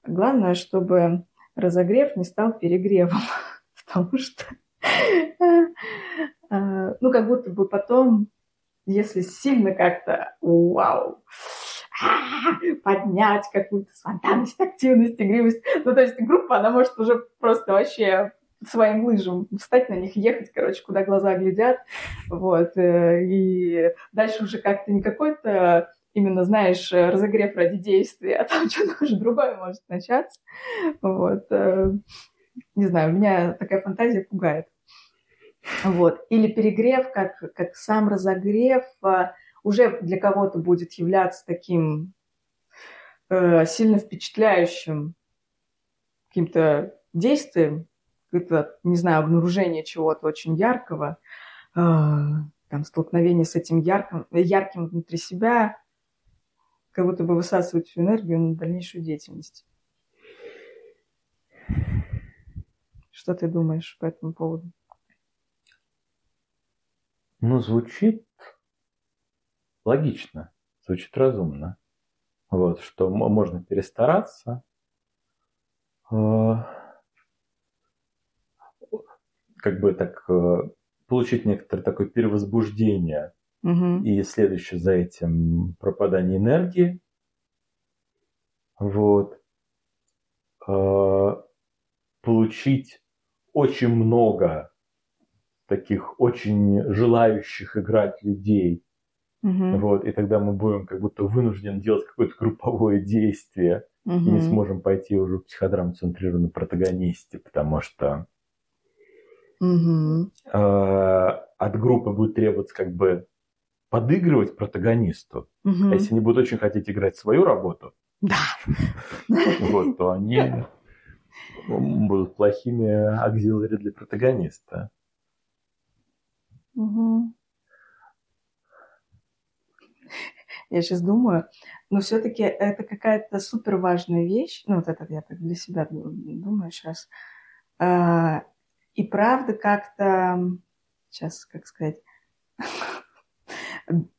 главное, чтобы разогрев не стал перегревом, потому что, ну, как будто бы потом, если сильно как-то, вау, поднять какую-то спонтанность, активность, игривость. Ну, то есть группа, она может уже просто вообще своим лыжам, встать на них, ехать, короче, куда глаза глядят, вот, э, и дальше уже как-то не какой-то именно, знаешь, разогрев ради действия, а там что-то уже другое может начаться, вот, э, не знаю, меня такая фантазия пугает, вот, или перегрев, как, как сам разогрев э, уже для кого-то будет являться таким сильно впечатляющим каким-то действием, это, не знаю, обнаружение чего-то очень яркого, э, там, столкновение с этим ярким, ярким внутри себя, как будто бы высасывать всю энергию на дальнейшую деятельность. Что ты думаешь по этому поводу? Ну, звучит логично, звучит разумно. Вот, что можно перестараться, как бы так э, получить некоторое такое перевозбуждение угу. и следующее за этим пропадание энергии. Вот. Э, получить очень много таких очень желающих играть людей. Угу. Вот, и тогда мы будем как будто вынуждены делать какое-то групповое действие угу. и не сможем пойти уже в психодраму центрированной протагонисте, потому что Угу. от группы будет требоваться как бы подыгрывать протагонисту. Угу. А если они будут очень хотеть играть свою работу, Да. Вот, то они будут плохими аксилари для протагониста. Угу. Я сейчас думаю, но все-таки это какая-то супер важная вещь. Ну, вот это я так для себя думаю сейчас. И правда как-то, сейчас, как сказать,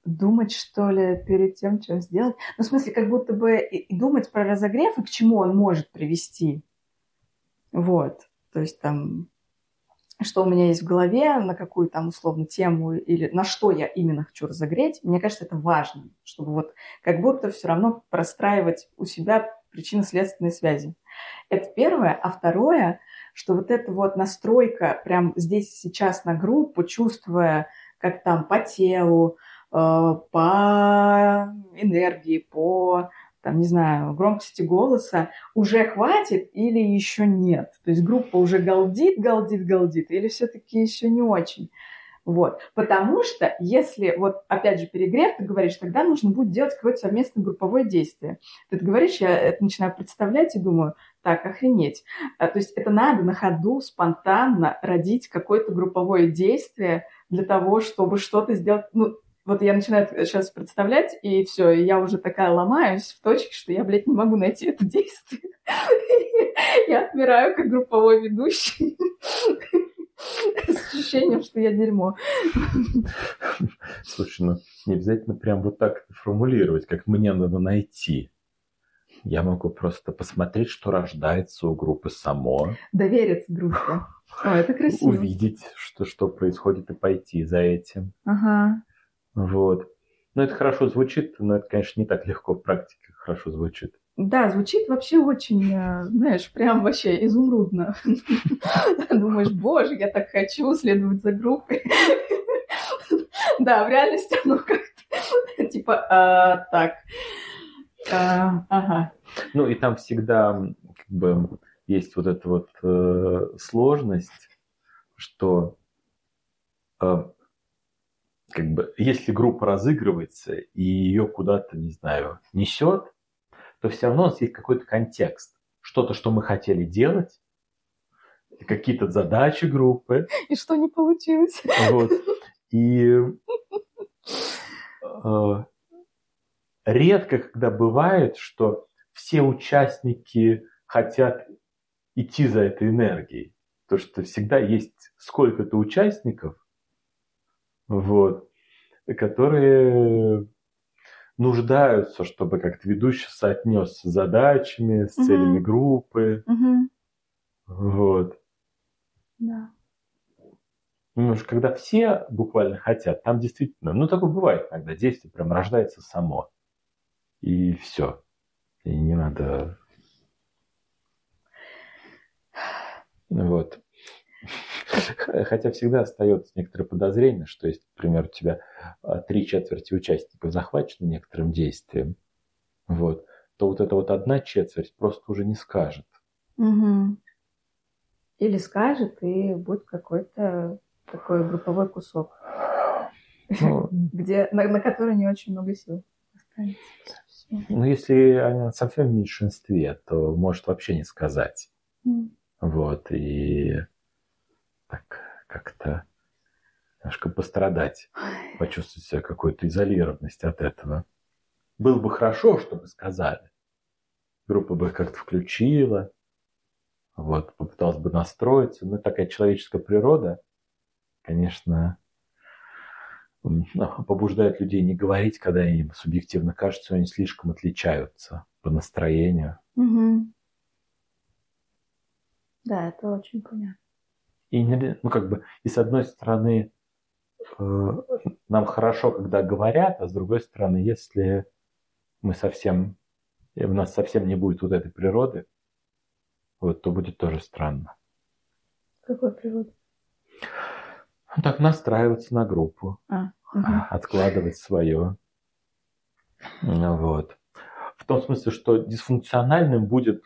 думать, что ли, перед тем, что сделать. Ну, в смысле, как будто бы думать про разогрев и к чему он может привести. Вот. То есть там что у меня есть в голове, на какую там условно тему или на что я именно хочу разогреть, мне кажется, это важно, чтобы вот как будто все равно простраивать у себя причинно-следственные связи. Это первое. А второе, что вот эта вот настройка прям здесь сейчас на группу, чувствуя, как там по телу, э, по энергии, по там, не знаю, громкости голоса уже хватит или еще нет? То есть группа уже галдит, галдит, галдит, или все-таки еще не очень? Вот. Потому что если, вот опять же, перегрев, ты говоришь, тогда нужно будет делать какое-то совместное групповое действие. Ты это говоришь, я это начинаю представлять и думаю, так, охренеть. А, то есть это надо на ходу спонтанно родить какое-то групповое действие для того, чтобы что-то сделать. Ну, вот я начинаю сейчас представлять, и все, я уже такая ломаюсь в точке, что я, блядь, не могу найти это действие. Я отмираю как групповой ведущий. С ощущением, что я дерьмо. Слушай, ну не обязательно прям вот так формулировать, как мне надо найти. Я могу просто посмотреть, что рождается у группы само. Довериться группе. О, это красиво. Увидеть, что, что происходит, и пойти за этим. Ага. Вот. Ну, это хорошо звучит, но это, конечно, не так легко в практике хорошо звучит. Да, звучит вообще очень, э, знаешь, прям вообще изумрудно. Думаешь, боже, я так хочу следовать за группой. Да, в реальности оно как-то типа а, так. А, ага. Ну и там всегда как бы есть вот эта вот э, сложность, что э, как бы, если группа разыгрывается и ее куда-то, не знаю, несет, то все равно у нас есть какой-то контекст. Что-то, что мы хотели делать, какие-то задачи группы. И что не получилось. Вот. И э, редко, когда бывает, что все участники хотят идти за этой энергией. То, что всегда есть сколько-то участников, вот, которые нуждаются, чтобы как-то ведущий соотнес с задачами, с угу. целями группы. Угу. Вот. Да. Ну, когда все буквально хотят, там действительно, ну, такое бывает иногда, действие прям рождается само. И все. И не надо... Вот. Хотя всегда остается некоторое подозрение, что если, например, у тебя а, три четверти участников захвачены некоторым действием, вот, то вот эта вот одна четверть просто уже не скажет. Угу. Или скажет, и будет какой-то такой групповой кусок, ну, где, на, на который не очень много сил останется. Ну, если они совсем в меньшинстве, то может вообще не сказать. Mm. Вот, и так как-то немножко пострадать, почувствовать себя какую-то изолированность от этого. Было бы хорошо, чтобы сказали. Группа бы как-то включила, вот, попыталась бы настроиться. Но такая человеческая природа, конечно, побуждает людей не говорить, когда им субъективно кажется, что они слишком отличаются по настроению. Угу. Да, это очень понятно. И, ну, как бы, и с одной стороны, э, нам хорошо, когда говорят, а с другой стороны, если мы совсем, у нас совсем не будет вот этой природы, вот, то будет тоже странно. Какой природы? Ну, так настраиваться на группу, а, угу. откладывать свое. Вот. В том смысле, что дисфункциональным будет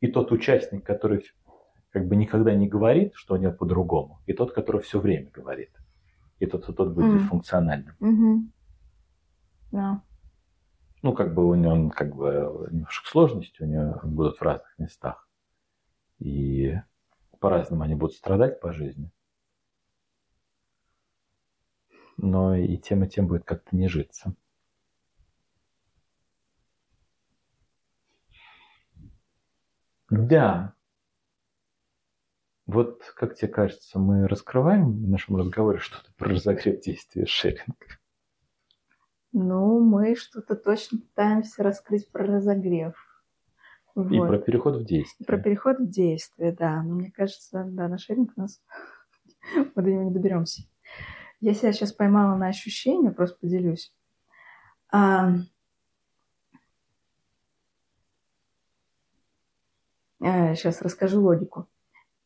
и тот участник, который как бы никогда не говорит, что у него по-другому, и тот, который все время говорит. И тот, и тот будет mm. дисфункциональным. Mm-hmm. Да. Ну, как бы у него, он, как бы, немножко сложности у него будут в разных местах. И по-разному они будут страдать по жизни. Но и тем, и тем будет как-то не житься. Да. Вот, как тебе кажется, мы раскрываем в нашем разговоре что-то про разогрев действия шеринга? Ну, мы что-то точно пытаемся раскрыть про разогрев. Вот. И про переход в действие. Про переход в действие, да. Но мне кажется, да, на шеринг нас мы до него не доберемся. Я себя сейчас поймала на ощущение, просто поделюсь. А, сейчас э, расскажу логику.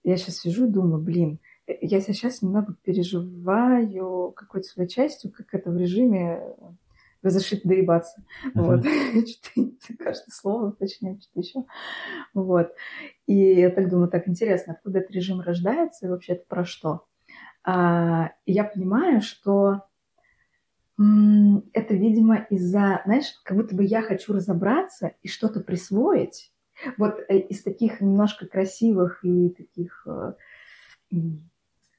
Я сейчас сижу и думаю, блин, э, я сейчас немного переживаю какой-то своей частью, как это в режиме разрешить доебаться. Uh-huh. Вот. Каждое слово, точнее, что-то еще. Вот. И я так думаю, так интересно, откуда этот режим рождается и вообще это про что? А, я понимаю, что это, видимо, из-за, знаешь, как будто бы я хочу разобраться и что-то присвоить. Вот э, из таких немножко красивых и таких, э,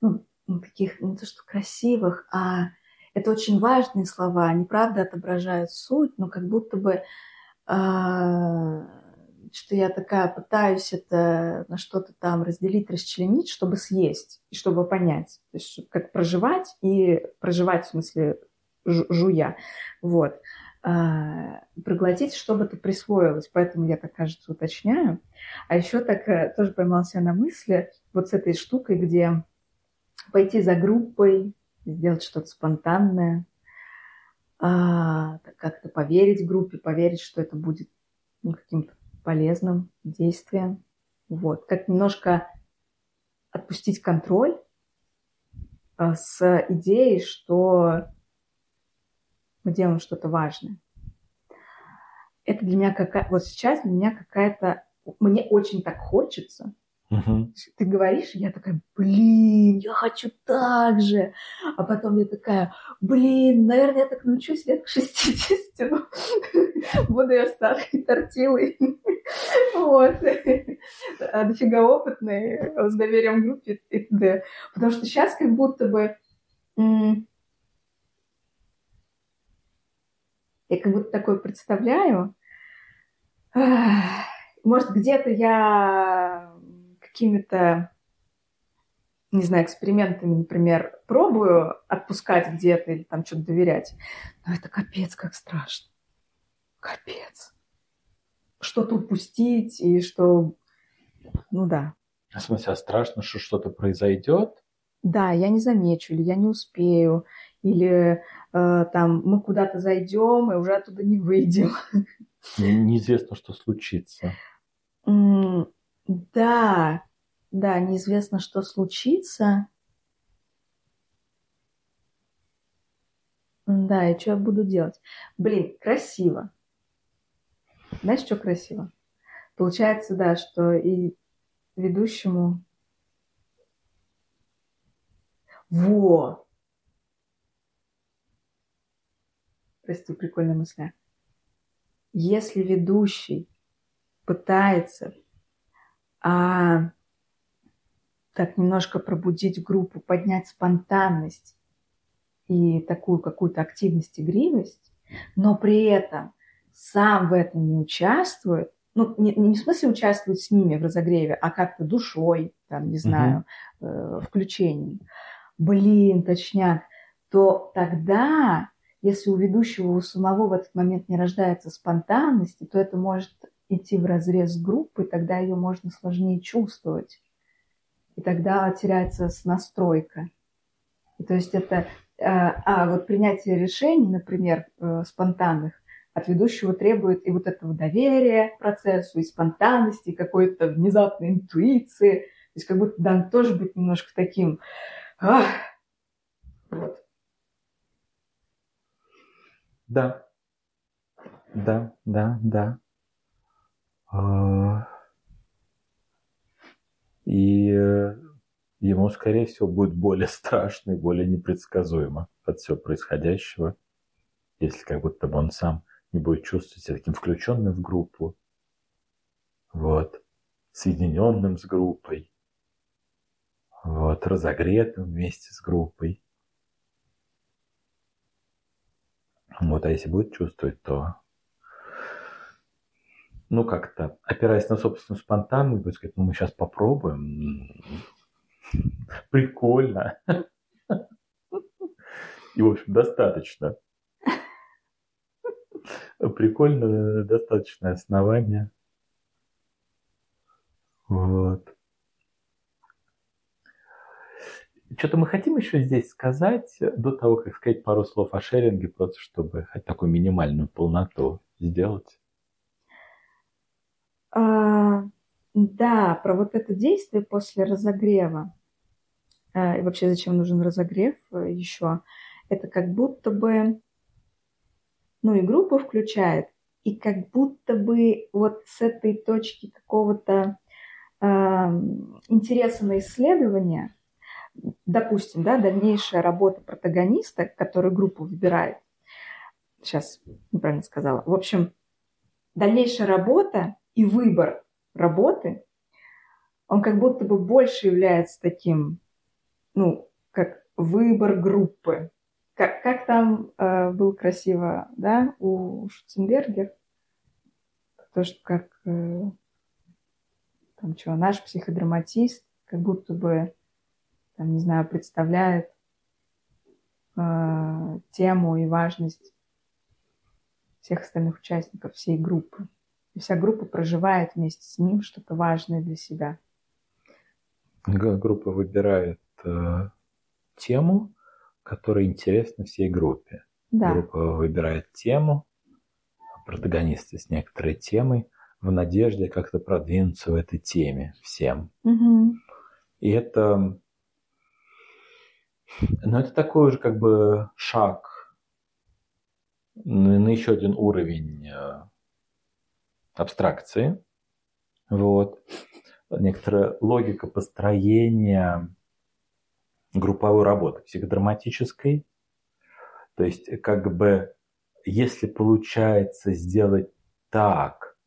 ну, таких, не то что красивых, а это очень важные слова, они правда отображают суть, но как будто бы а, что я такая пытаюсь это на что-то там разделить, расчленить, чтобы съесть и чтобы понять. То есть как проживать и проживать в смысле жуя. Вот. А, проглотить, чтобы это присвоилось. Поэтому я так, кажется, уточняю. А еще так э, тоже поймался на мысли вот с этой штукой, где пойти за группой, сделать что-то спонтанное, а, как-то поверить группе, поверить, что это будет ну, каким-то полезным действием. Вот. Как немножко отпустить контроль а, с идеей, что мы делаем что-то важное. Это для меня какая... Вот сейчас для меня какая-то... Мне очень так хочется, Угу. Ты говоришь, я такая, блин, я хочу так же. А потом я такая, блин, наверное, я так научусь лет к 60. Буду я старой тортилой. Вот. А дофига опытный, с доверием группе и т.д. Потому что сейчас как будто бы я как будто такое представляю. Может, где-то я какими-то, не знаю, экспериментами, например, пробую отпускать где-то или там что-то доверять, но это капец как страшно. Капец. Что-то упустить и что... Ну да. В смысле, а страшно, что что-то произойдет? Да, я не замечу, или я не успею, или э, там мы куда-то зайдем и уже оттуда не выйдем. Неизвестно, что случится. Да, да, неизвестно, что случится. Да, и что я буду делать? Блин, красиво. Знаешь, что красиво? Получается, да, что и ведущему... Во! Прости, прикольная мысль. Если ведущий пытается а, так немножко пробудить группу, поднять спонтанность и такую какую-то активность, игривость, но при этом сам в этом не участвует, ну, не, не в смысле участвует с ними в разогреве, а как-то душой, там, не знаю, угу. э, включением. Блин, точняк. То тогда, если у ведущего у самого в этот момент не рождается спонтанности, то это может идти в разрез группы, тогда ее можно сложнее чувствовать и тогда теряется настройка. И то есть это... А, а вот принятие решений, например, э, спонтанных, от ведущего требует и вот этого доверия процессу, и спонтанности, и какой-то внезапной интуиции. То есть как будто да, тоже быть немножко таким... Ах! Вот. Да. Да, да, да. А, и э, ему, скорее всего, будет более страшно и более непредсказуемо от всего происходящего, если как будто бы он сам не будет чувствовать себя таким включенным в группу, вот, соединенным с группой, вот, разогретым вместе с группой. Вот, а если будет чувствовать, то ну, как-то, опираясь на собственную спонтанность, сказать, ну, мы сейчас попробуем. Прикольно. И, в общем, достаточно. Прикольно, достаточное основание. Вот. Что-то мы хотим еще здесь сказать, до того, как сказать пару слов о шеринге, просто чтобы хоть такую минимальную полноту сделать. А, да, про вот это действие после разогрева. А, и вообще, зачем нужен разогрев э, еще? Это как будто бы, ну и группу включает, и как будто бы вот с этой точки какого-то э, интереса на исследование, допустим, да, дальнейшая работа протагониста, который группу выбирает, сейчас неправильно сказала, в общем, дальнейшая работа и выбор работы, он как будто бы больше является таким, ну, как выбор группы. Как, как там э, было красиво, да, у Шуценбергер, то, что как, э, там что, наш психодраматист как будто бы, там, не знаю, представляет э, тему и важность всех остальных участников всей группы. И вся группа проживает вместе с ним что-то важное для себя. Группа выбирает э, тему, которая интересна всей группе. Да. Группа выбирает тему, протагонисты с некоторой темой, в надежде как-то продвинуться в этой теме всем. Угу. И это, ну, это такой же как бы шаг на, на еще один уровень э, абстракции. Вот. Некоторая логика построения групповой работы психодраматической. То есть, как бы, если получается сделать так,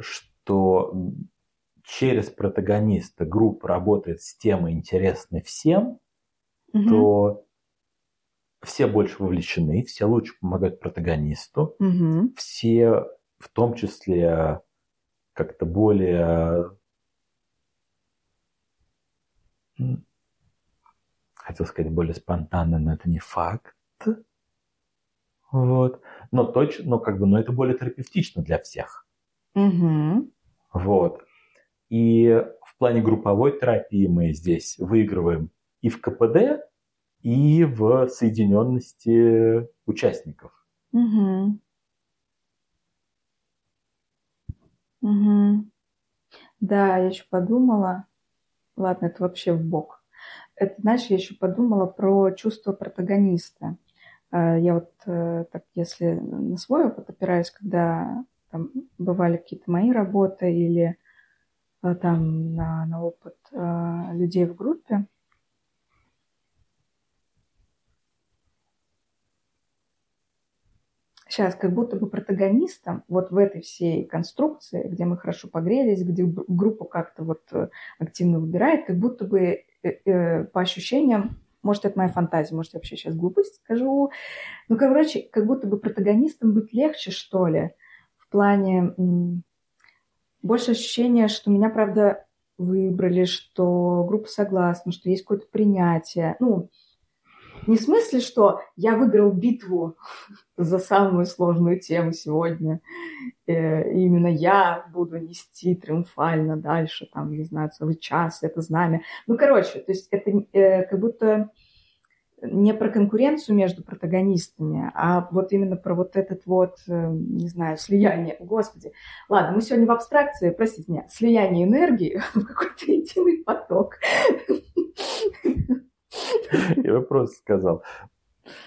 что через протагониста группа работает с темой интересной всем, угу. то все больше вовлечены, все лучше помогают протагонисту, угу. все в том числе как-то более хотел сказать более спонтанно, но это не факт. Вот. Но точно, но как бы, но это более терапевтично для всех. Угу. Вот. И в плане групповой терапии мы здесь выигрываем и в КПД, и в соединенности участников. Угу. Угу. Да, я еще подумала, ладно, это вообще в бок. Это, знаешь, я еще подумала про чувство протагониста. А, я вот э, так, если на свой опыт опираюсь, когда там бывали какие-то мои работы или э, там на, на опыт э, людей в группе, сейчас как будто бы протагонистом вот в этой всей конструкции, где мы хорошо погрелись, где группа как-то вот э, активно выбирает, как будто бы э, э, по ощущениям, может, это моя фантазия, может, я вообще сейчас глупость скажу, ну, короче, как будто бы протагонистом быть легче, что ли, в плане больше ощущения, что меня, правда, выбрали, что группа согласна, что есть какое-то принятие, ну, не в смысле, что я выиграл битву за самую сложную тему сегодня. Э, и именно я буду нести триумфально дальше, там, не знаю, целый час это знамя. Ну, короче, то есть это э, как будто не про конкуренцию между протагонистами, а вот именно про вот этот вот, э, не знаю, слияние. Господи, ладно, мы сегодня в абстракции, простите меня, слияние энергии в какой-то единый поток. Я вопрос сказал.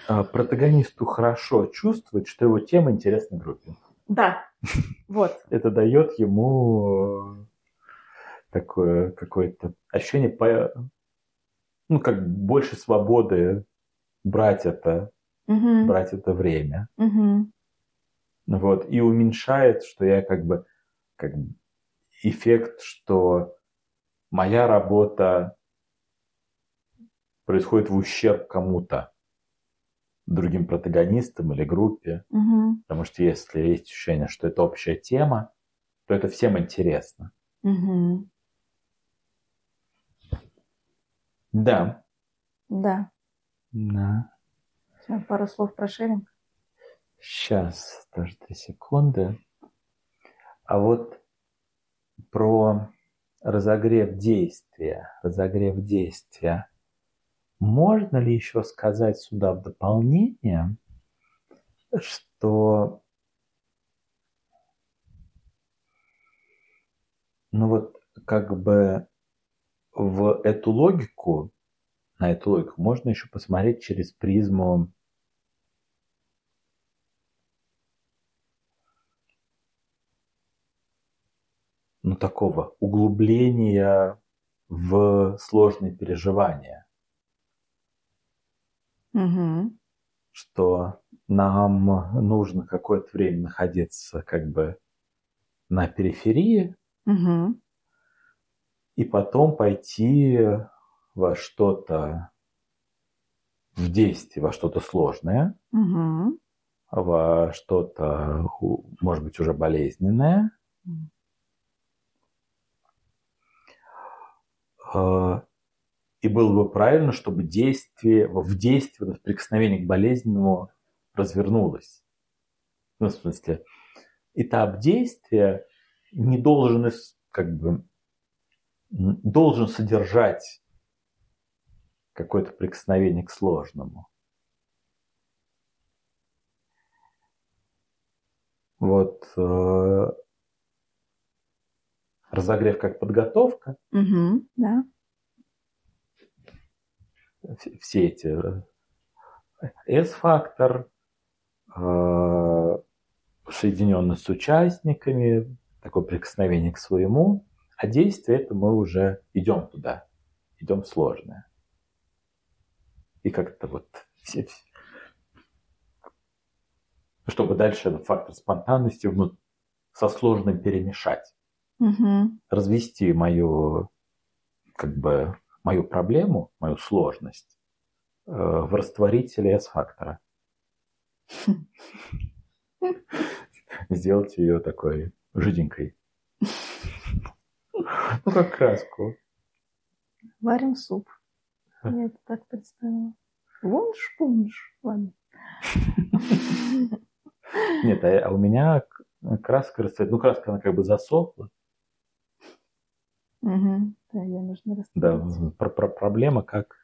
А, протагонисту хорошо чувствовать, что его тема интересна группе. Да, вот. Это дает ему э, такое какое-то ощущение, по, ну, как больше свободы брать это, угу. брать это время. Угу. Вот, и уменьшает, что я как бы, как бы эффект, что моя работа происходит в ущерб кому-то, другим протагонистам или группе. Угу. Потому что если есть ощущение, что это общая тема, то это всем интересно. Угу. Да. Да. Да. Всё, Пару слов про шеринг. Сейчас, даже три секунды. А вот про разогрев действия, разогрев действия. Можно ли еще сказать сюда в дополнение, что ну вот как бы в эту логику, на эту логику можно еще посмотреть через призму ну, такого углубления в сложные переживания. Угу. Что нам нужно какое-то время находиться как бы на периферии Угу. и потом пойти во что-то в действие, во что-то сложное, Угу. во что-то, может быть, уже болезненное. Мгм. И было бы правильно, чтобы действие, в действии, вот прикосновение к болезненному развернулось. Ну, в смысле, этап действия не должен как бы должен содержать какое-то прикосновение к сложному. Вот э, разогрев как подготовка, Угу. Да. Все- эти э, S-фактор, э, соединенный с участниками, такое прикосновение к своему, а действие это мы уже идем туда, идем в сложное. И как-то вот чтобы дальше этот фактор спонтанности вну- со сложным перемешать, Угу. развести мою как бы мою проблему, мою сложность э, в растворителе S-фактора. Сделать ее такой жиденькой. Ну, как краску. Варим суп. Я это так представила. Вунш-пунш. Ладно. Нет, а, а у меня краска расцвет. Ну, краска, она как бы засохла. Угу. Да, ее нужно Да, растворить. про- про- проблема, как,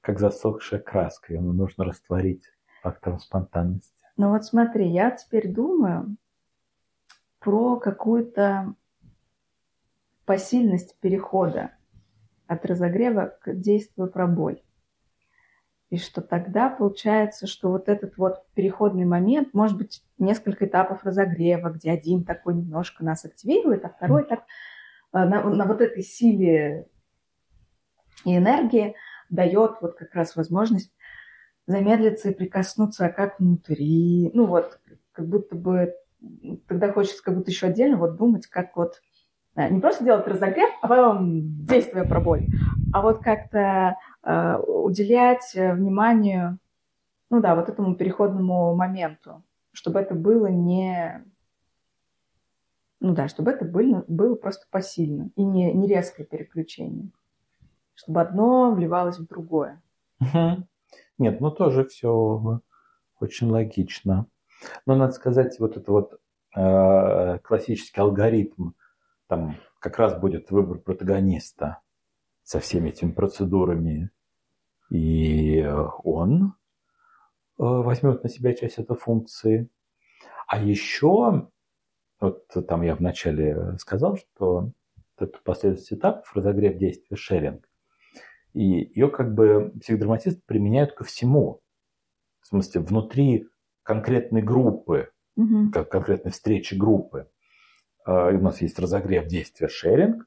как засохшая краска. Ее нужно растворить фактором спонтанности. Ну вот смотри, я теперь думаю про какую-то посильность перехода от разогрева к действию про боль. И что тогда получается, что вот этот вот переходный момент, может быть, несколько этапов разогрева, где один такой немножко нас активирует, а второй так на, на вот этой силе и энергии дает вот как раз возможность замедлиться и прикоснуться, а как внутри. Ну вот, как будто бы тогда хочется как будто еще отдельно вот думать, как вот э, не просто делать разогрев, а потом действие про а вот как-то э, уделять э, вниманию, ну да, вот этому переходному моменту, чтобы это было не... Ну да, чтобы это было, было просто посильно и не, не резкое переключение. Чтобы одно вливалось в другое. Нет, ну тоже все очень логично. Но надо сказать, вот это вот э, классический алгоритм, там как раз будет выбор протагониста со всеми этими процедурами, и он э, возьмет на себя часть этой функции. А еще, вот там я вначале сказал, что это последовательность этапов, разогрев действия, шеринг. И ее как бы психодраматисты применяют ко всему. В смысле, внутри конкретной группы, Мгм. как конкретной встречи группы. А, У нас есть разогрев действия шеринг.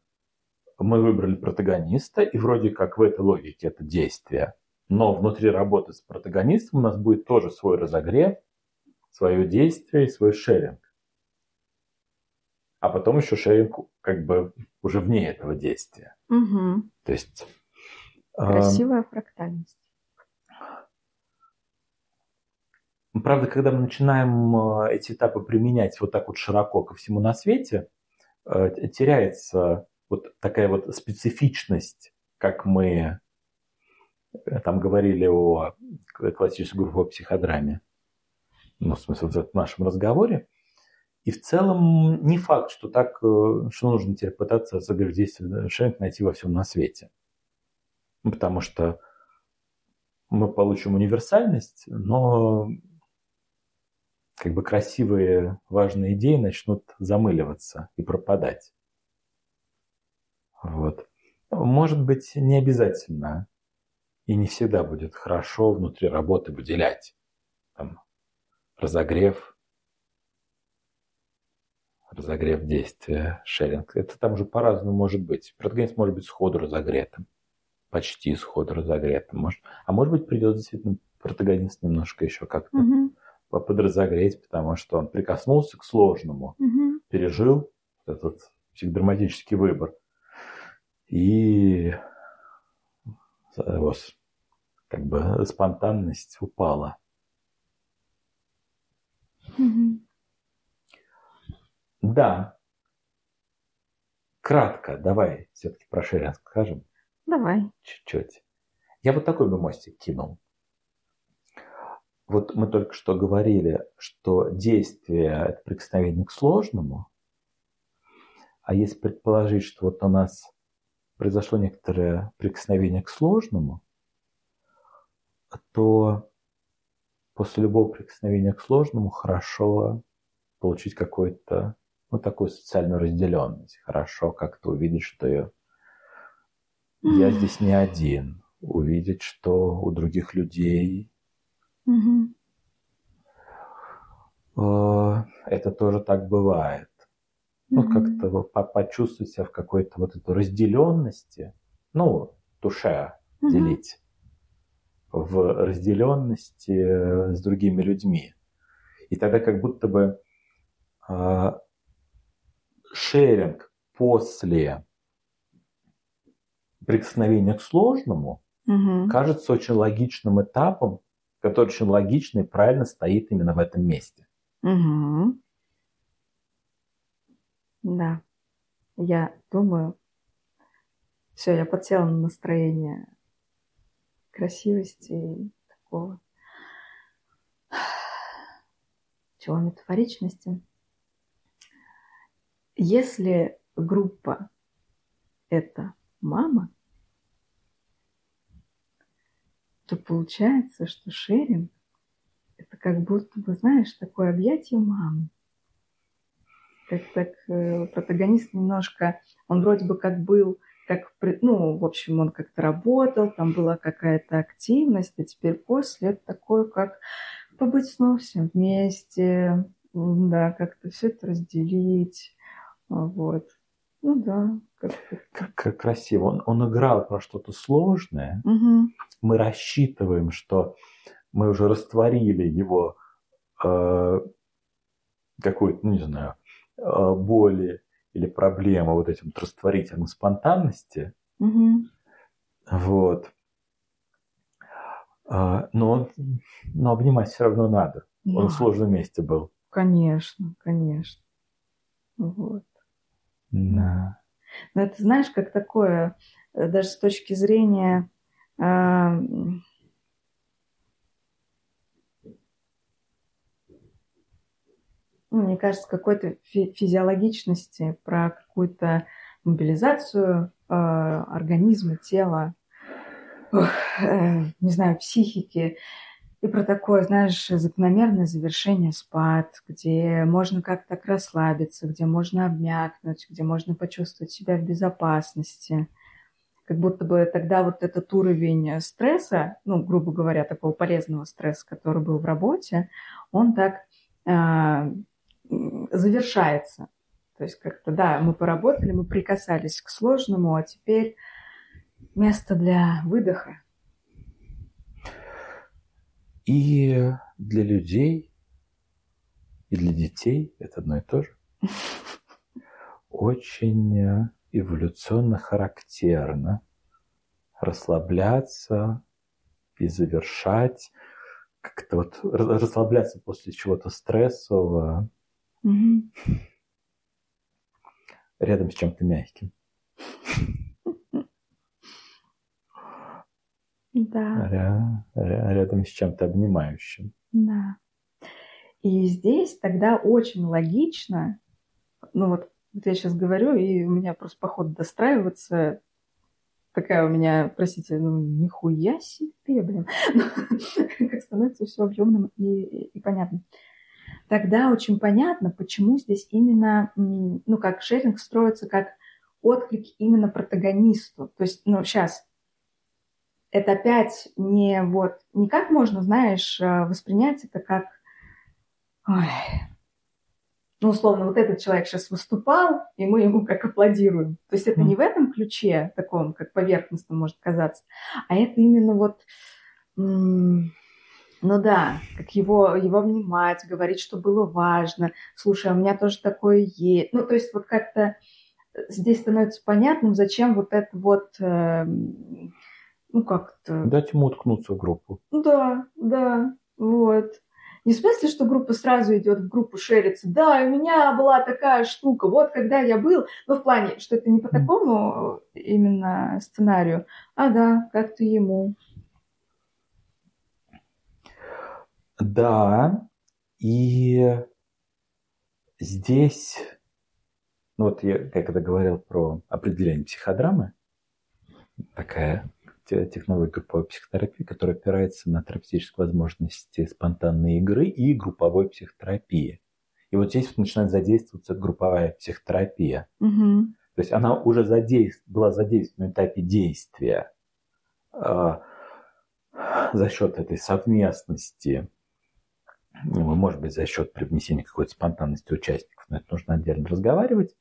Мы выбрали протагониста, и вроде как в этой логике это действие. Но внутри работы с протагонистом у нас будет тоже свой разогрев, свое действие и свой шеринг. А потом еще шеринг как бы уже вне этого действия. Угу. То есть... Красивая э, фрактальность. Правда, когда мы начинаем э, эти этапы применять вот так вот широко ко всему на свете, э, теряется вот такая вот специфичность, как мы э, там говорили о классической группе о психодраме, ну, в смысле, в нашем разговоре. И в целом не факт, что так, что нужно теперь пытаться загрузить шеринг найти во всем на свете. Ну, потому что мы получим универсальность, но как бы красивые, важные идеи начнут замыливаться и пропадать. Вот. Может быть, не обязательно и не всегда будет хорошо внутри работы выделять там, разогрев, разогрев действия, шеринг. Это там уже по-разному может быть. Протагонист может быть сходу разогретым, почти сходу разогретым. Может, а может быть, придется действительно протагонист немножко еще как-то угу подразогреть, потому что он прикоснулся к сложному, угу. пережил этот психодраматический выбор. И вот, как бы спонтанность упала. Угу. Да. Кратко, давай все-таки про шеринг скажем. Давай. Чуть-чуть. Я вот такой бы мостик кинул. Вот мы только что говорили, что действие – это прикосновение к сложному, а если предположить, что вот у нас произошло некоторое прикосновение к сложному, то после любого прикосновения к сложному хорошо получить какой-то, ну, такую социальную разделенность. Хорошо как-то увидеть, что я, я здесь не один. Увидеть, что у других людей Угу. Это тоже так бывает. Ну, угу. как-то почувствовать себя в какой-то вот этой разделенности, ну, душе угу. делить в разделенности с другими людьми. И тогда как будто бы э, шеринг после прикосновения к сложному угу. кажется очень логичным этапом который очень логично и правильно стоит именно в этом месте. Угу. Да. Я думаю, все, я подсела на настроение красивости и такого чего метафоричности. Если группа это мама, то получается, что шеринг – это как будто бы, знаешь, такое объятие мамы. Как так э, протагонист немножко, он вроде бы как был, как, ну, в общем, он как-то работал, там была какая-то активность, а теперь после это такое, как побыть снова всем вместе, да, как-то все это разделить, вот. Ну да. Как, красиво. Он, он играл про что-то сложное. Угу. Мы рассчитываем, что мы уже растворили его э, какой-то, ну не знаю, э, боли или проблемы вот этим вот растворителем спонтанности. Угу. Вот. Э, но, но обнимать все равно надо. Да. Он в сложном месте был. Конечно, конечно. Вот. Да. Но это, знаешь, как такое, э, даже с точки зрения э, мне кажется, какой-то фи- физиологичности, про какую-то мобилизацию э, организма, тела, э, не знаю, психики. И про такое, знаешь, закономерное завершение спад, где можно как-то так расслабиться, где можно обмякнуть, где можно почувствовать себя в безопасности. Как будто бы тогда вот этот уровень стресса, ну, грубо говоря, такого полезного стресса, который был в работе, он так э, завершается. То есть как-то, да, мы поработали, мы прикасались к сложному, а теперь место для выдоха, и для людей и для детей это одно и то же. Очень э, эволюционно характерно расслабляться и завершать, как-то вот расслабляться после чего-то стрессового Угу. рядом с чем-то мягким. Да, Ря- ря- Рядом с чем-то обнимающим. да. И здесь тогда очень логично, ну вот, вот я сейчас говорю, и у меня просто по ходу достраиваться такая у меня, простите, ну нихуя себе, блин, как становится все объемным и, и, понятным. Тогда очень понятно, почему здесь именно, ну как шеринг строится как отклик именно протагонисту. То есть, ну сейчас, это опять не вот, не как можно, знаешь, э, воспринять это как, ой, ну, условно, вот этот человек сейчас выступал, и мы ему как аплодируем. То есть это Мгм. не в этом ключе, таком, как поверхностно может казаться, а это именно вот, ну да, как его, его обнимать, говорить, что было важно. Слушай, а у меня тоже такое есть. Ну, то есть вот как-то здесь становится понятным, зачем вот это вот, эм, ну, как-то... Дать ему уткнуться в группу. Да, да, вот. Не в смысле, что группа сразу идет в группу шерится. Да, у меня была такая штука. Вот когда я был, ну в плане, что это не по такому именно сценарию, а да, как-то ему. Да, и здесь, ну вот я когда говорил про определение психодрамы, такая те- технология групповой психотерапии, которая опирается на терапевтические возможности спонтанной игры и групповой психотерапии. И вот здесь вот начинает задействоваться групповая психотерапия. Мгм. То есть она уже задейств... была задействована на этапе действия а, за счет этой совместности, ну, может быть, за счет привнесения какой-то спонтанности участников, но это нужно отдельно разговаривать.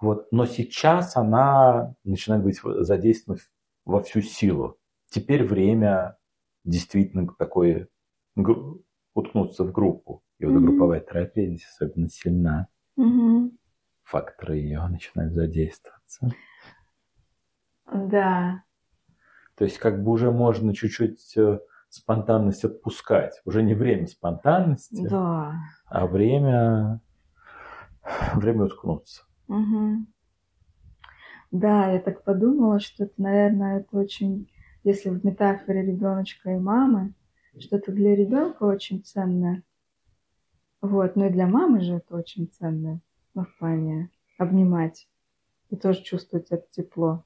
Вот. Но сейчас она начинает быть задействована во всю силу. Теперь время действительно такое гру- уткнуться в группу. И вот Мгм. групповая терапия здесь особенно сильна. Мгм. Факторы ее начинают задействоваться. Да. То есть как бы уже можно чуть-чуть э, спонтанность отпускать. Уже не время спонтанности, Да. а время, время уткнуться. Мгм. Да, я так подумала, что это, наверное, это очень, если в метафоре ребеночка и мамы, что это для ребенка очень ценное. Вот, но и для мамы же это очень ценное. Ну, в плане обнимать и тоже чувствовать это тепло.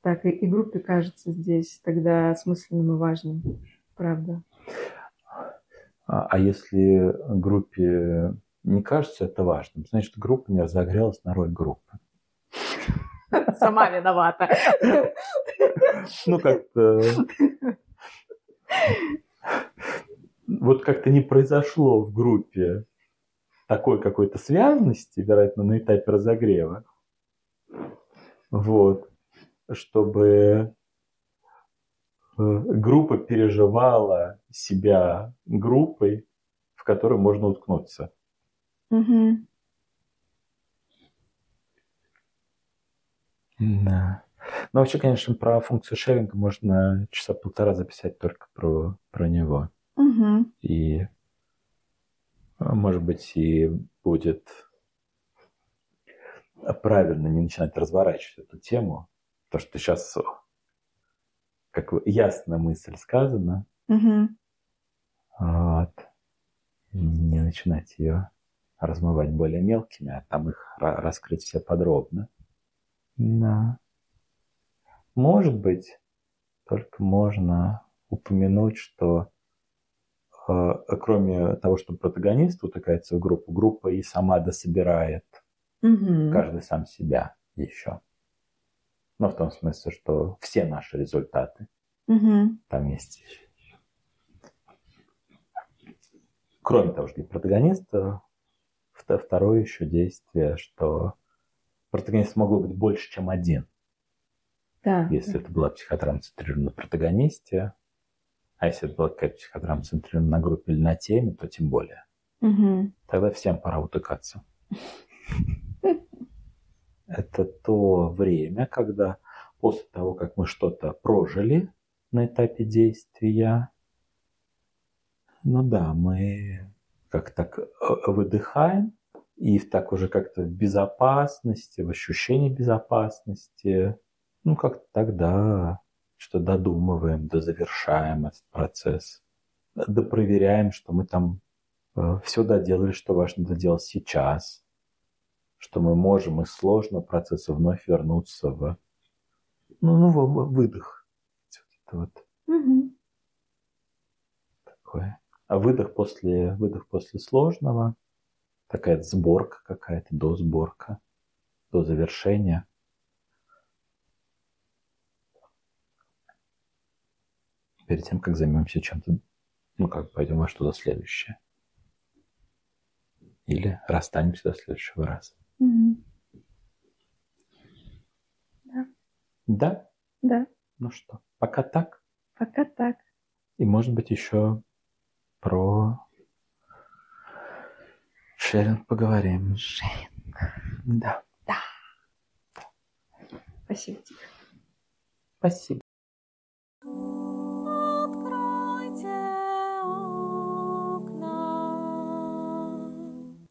Так, и, и группе кажется здесь тогда осмысленным и важным. Правда. А, а если группе не кажется это важным, значит группа не разогрелась на роль группы. Сама виновата. Ну как-то... Вот как-то не произошло в группе такой какой-то связанности, вероятно, на этапе разогрева. Вот. Чтобы э, группа переживала себя группой, в которую можно уткнуться. Мгм. Да. Ну, вообще, конечно, про функцию шеринга можно часа полтора записать только про, про него. Мгм. И, а, может быть, и будет правильно не начинать разворачивать эту тему, то, что сейчас как ясная мысль сказана, Мгм. вот, не начинать ее размывать более мелкими, а там их ра- раскрыть все подробно. Да. Может быть, только можно упомянуть, что э, кроме того, что протагонист утыкается в группу, группа и сама дособирает Мгм. каждый сам себя еще. Но в том смысле, что все наши результаты Мгм. там есть. Кроме того, что для протагониста, вто- второе еще действие, что протагонист могло быть больше, чем один. Да. Если это была психодрама центрирована на протагонисте, а если это была какая-то психодрама центрирована на группе или на теме, то тем более. Угу. Тогда всем пора утыкаться. Это то время, когда после того, как мы что-то прожили на этапе действия, ну да, мы как так э, выдыхаем, и так уже как-то в безопасности, в ощущении безопасности, ну как-то тогда что додумываем, дозавершаем этот процесс, допроверяем, что мы там э, все доделали, что важно доделать сейчас, что мы можем из сложного процесса вновь вернуться в, ну, ну, в выдох. Вот это вот. Угу. Такое. А выдох после, выдох после сложного, такая сборка какая-то, до сборка, до завершения. Перед тем, как займемся чем-то, ну как пойдем во что-то следующее. Или расстанемся до следующего раза. Угу. Да? Да. Ну что, пока так. Пока так. И может быть еще про Шеринг, поговорим. Шеринг. Да. Да. Спасибо тебе. Спасибо.